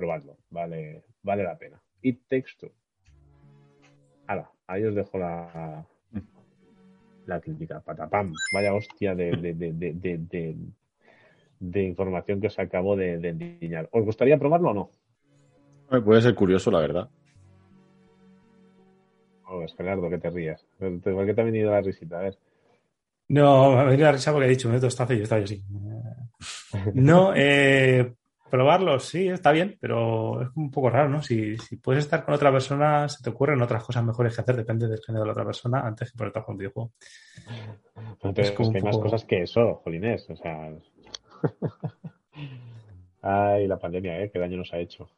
probadlo, vale, vale la pena. Y texto. Hala, ahí os dejo la, la crítica, patapam, vaya hostia de, de, de, información que os acabo de, endiñar. ¿Os gustaría probarlo o no? Puede ser curioso, la verdad. Oh, es Gerardo, que te rías. ¿Por qué te ha venido la risita? A ver. No, me ha venido la risa porque he dicho, me está y yo estaba así. No, eh, probarlo, sí, está bien, pero es un poco raro, ¿no? Si, si, puedes estar con otra persona, se te ocurren otras cosas mejores que hacer, depende del género de la otra persona, antes que por estar con un videojuego. es, que hay más cosas que eso, Jolines, o sea... Ay, la pandemia, ¿eh? Qué daño nos ha hecho.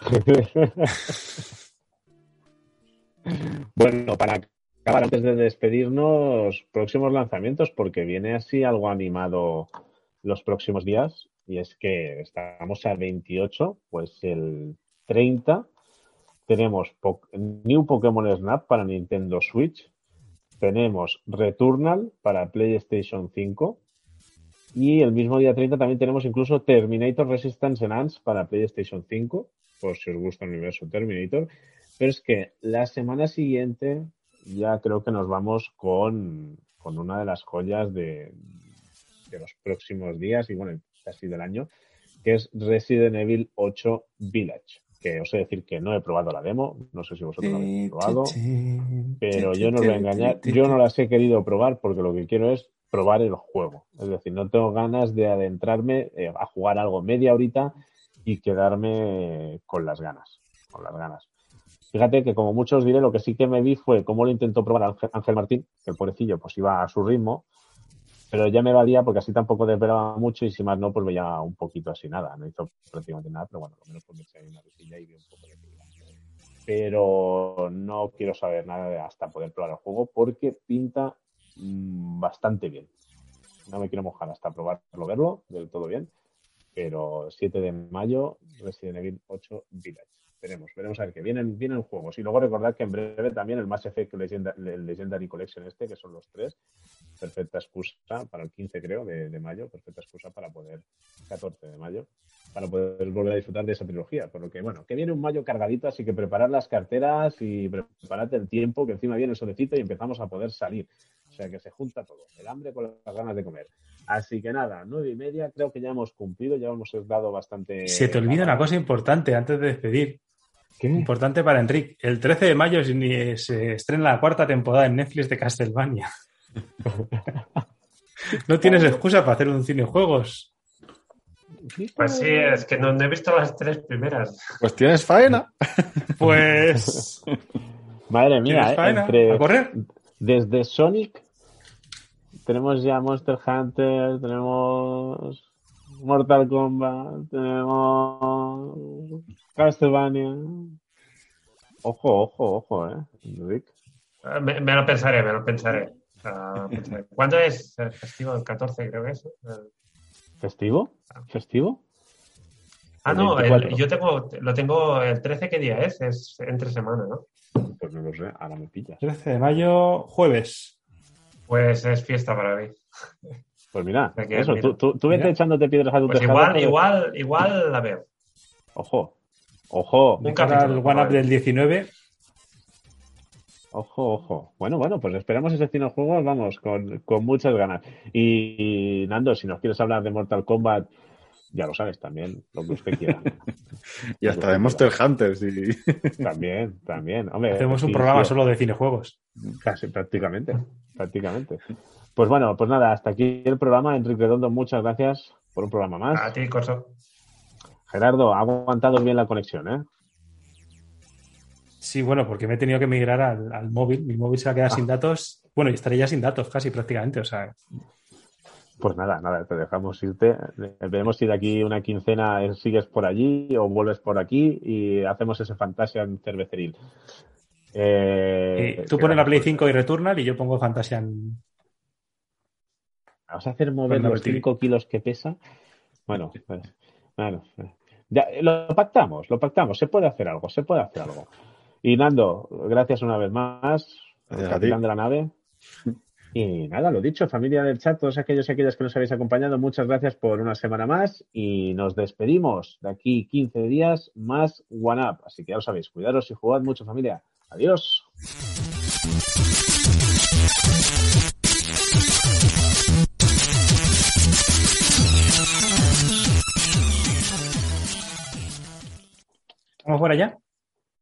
Bueno, para acabar, antes de despedirnos, próximos lanzamientos, porque viene así algo animado los próximos días, y es que estamos al 28, pues el 30 tenemos New Pokémon Snap para Nintendo Switch, tenemos Returnal para PlayStation 5, y el mismo día 30 también tenemos incluso Terminator Resistance Enhanced para PlayStation 5, por si os gusta el universo Terminator. Pero es que la semana siguiente ya creo que nos vamos con, una de las joyas de, los próximos días y bueno, casi del año, que es Resident Evil 8 Village. Que os he decir que no he probado la demo, no sé si vosotros la habéis probado, pero yo no os voy a engañar, yo no las he querido probar porque lo que quiero es probar el juego. Es decir, no tengo ganas de adentrarme eh, a jugar algo media horita y quedarme con las ganas, con las ganas. Fíjate que como muchos diré, lo que sí que me vi fue cómo lo intentó probar Ángel Martín, que el pobrecillo pues iba a su ritmo, pero ya me valía porque así tampoco desvelaba mucho y si más no, pues veía un poquito así nada. No hizo prácticamente nada, pero bueno, lo menos me eché una risilla y vi un poco de Pero no quiero saber nada hasta poder probar el juego porque pinta mmm, bastante bien. No me quiero mojar hasta probarlo, verlo del todo bien. Pero 7 de mayo, Resident Evil 8 Village veremos, veremos a ver qué vienen, vienen juegos. Y luego recordad que en breve también el Mass Effect el Legendary Collection este, que son los tres, perfecta excusa para el 15 creo de, mayo, perfecta excusa para poder, 14 de mayo, para poder volver a disfrutar de esa trilogía. Por lo que, bueno, que viene un mayo cargadito, así que preparad las carteras y preparad el tiempo, que encima viene el solecito y empezamos a poder salir. O sea que se junta todo, el hambre con las ganas de comer. Así que nada, nueve y media, creo que ya hemos cumplido, ya hemos dado bastante. Se te olvida una cosa importante antes de despedir. ¿Qué? Importante para Enrique. El 13 de mayo se estrena la cuarta temporada en Netflix de Castlevania. no tienes excusa para hacer un cine juegos. Pues sí, es que no, he visto las tres primeras. Pues tienes faena. Pues. Madre mía, ¿A correr? Desde Sonic tenemos ya Monster Hunter, tenemos Mortal Kombat, tenemos Castlevania. Ojo, ojo, ojo, ¿eh? Ah, me, lo pensaré, me lo pensaré. ¿Cuándo es el festivo? El 14 creo que es. ¿Festivo? Ah. ¿Festivo? Ah, no, yo tengo, lo tengo el 13, ¿qué día es? Es entre semana, ¿no? Pues no lo sé, ahora me pillas. 13 de mayo, jueves. Pues es fiesta para mí. Pues mira, eso, tú, tú, vete echándote piedras a tu pues Igual, igual, igual la veo. Ojo, ojo. Un el One Up del 19. Ojo, ojo. Bueno, bueno, pues esperamos ese cine juego, vamos, con, con muchas ganas. Y, Nando, si nos quieres hablar de Mortal Kombat, ya lo sabes también, lo que usted quiera. y hasta de Monster Hunter, sí. También, también. Hacemos un programa solo de cinejuegos. Casi, prácticamente, prácticamente. Pues bueno, pues nada, hasta aquí el programa. Enrique Redondo, muchas gracias por un programa más. A ti, Corso. Gerardo, ha aguantado bien la conexión, ¿eh? Sí, bueno, porque me he tenido que migrar al, móvil. Mi móvil se va a quedar sin ah. datos. Bueno, y estaré ya sin datos casi prácticamente, o sea. Pues nada, nada, te dejamos irte. Veremos si de aquí una quincena sigues por allí o vuelves por aquí y hacemos ese fantasia en cerveceril. Eh, tú pones la Play 5 y Returnal y yo pongo Fantasia en, Vamos a hacer mover los 5 kilos que pesa. Bueno, pues, bueno, ya, lo pactamos, lo pactamos. Se puede hacer algo, se puede hacer algo. Y Nando, gracias una vez más, capitán de la nave. Y nada, lo dicho, familia del chat, todos aquellos y aquellas que nos habéis acompañado, muchas gracias por una semana más y nos despedimos de aquí 15 días más One Up. Así que ya lo sabéis, cuidaros y jugad mucho, familia. Adiós. ¿Vamos por allá?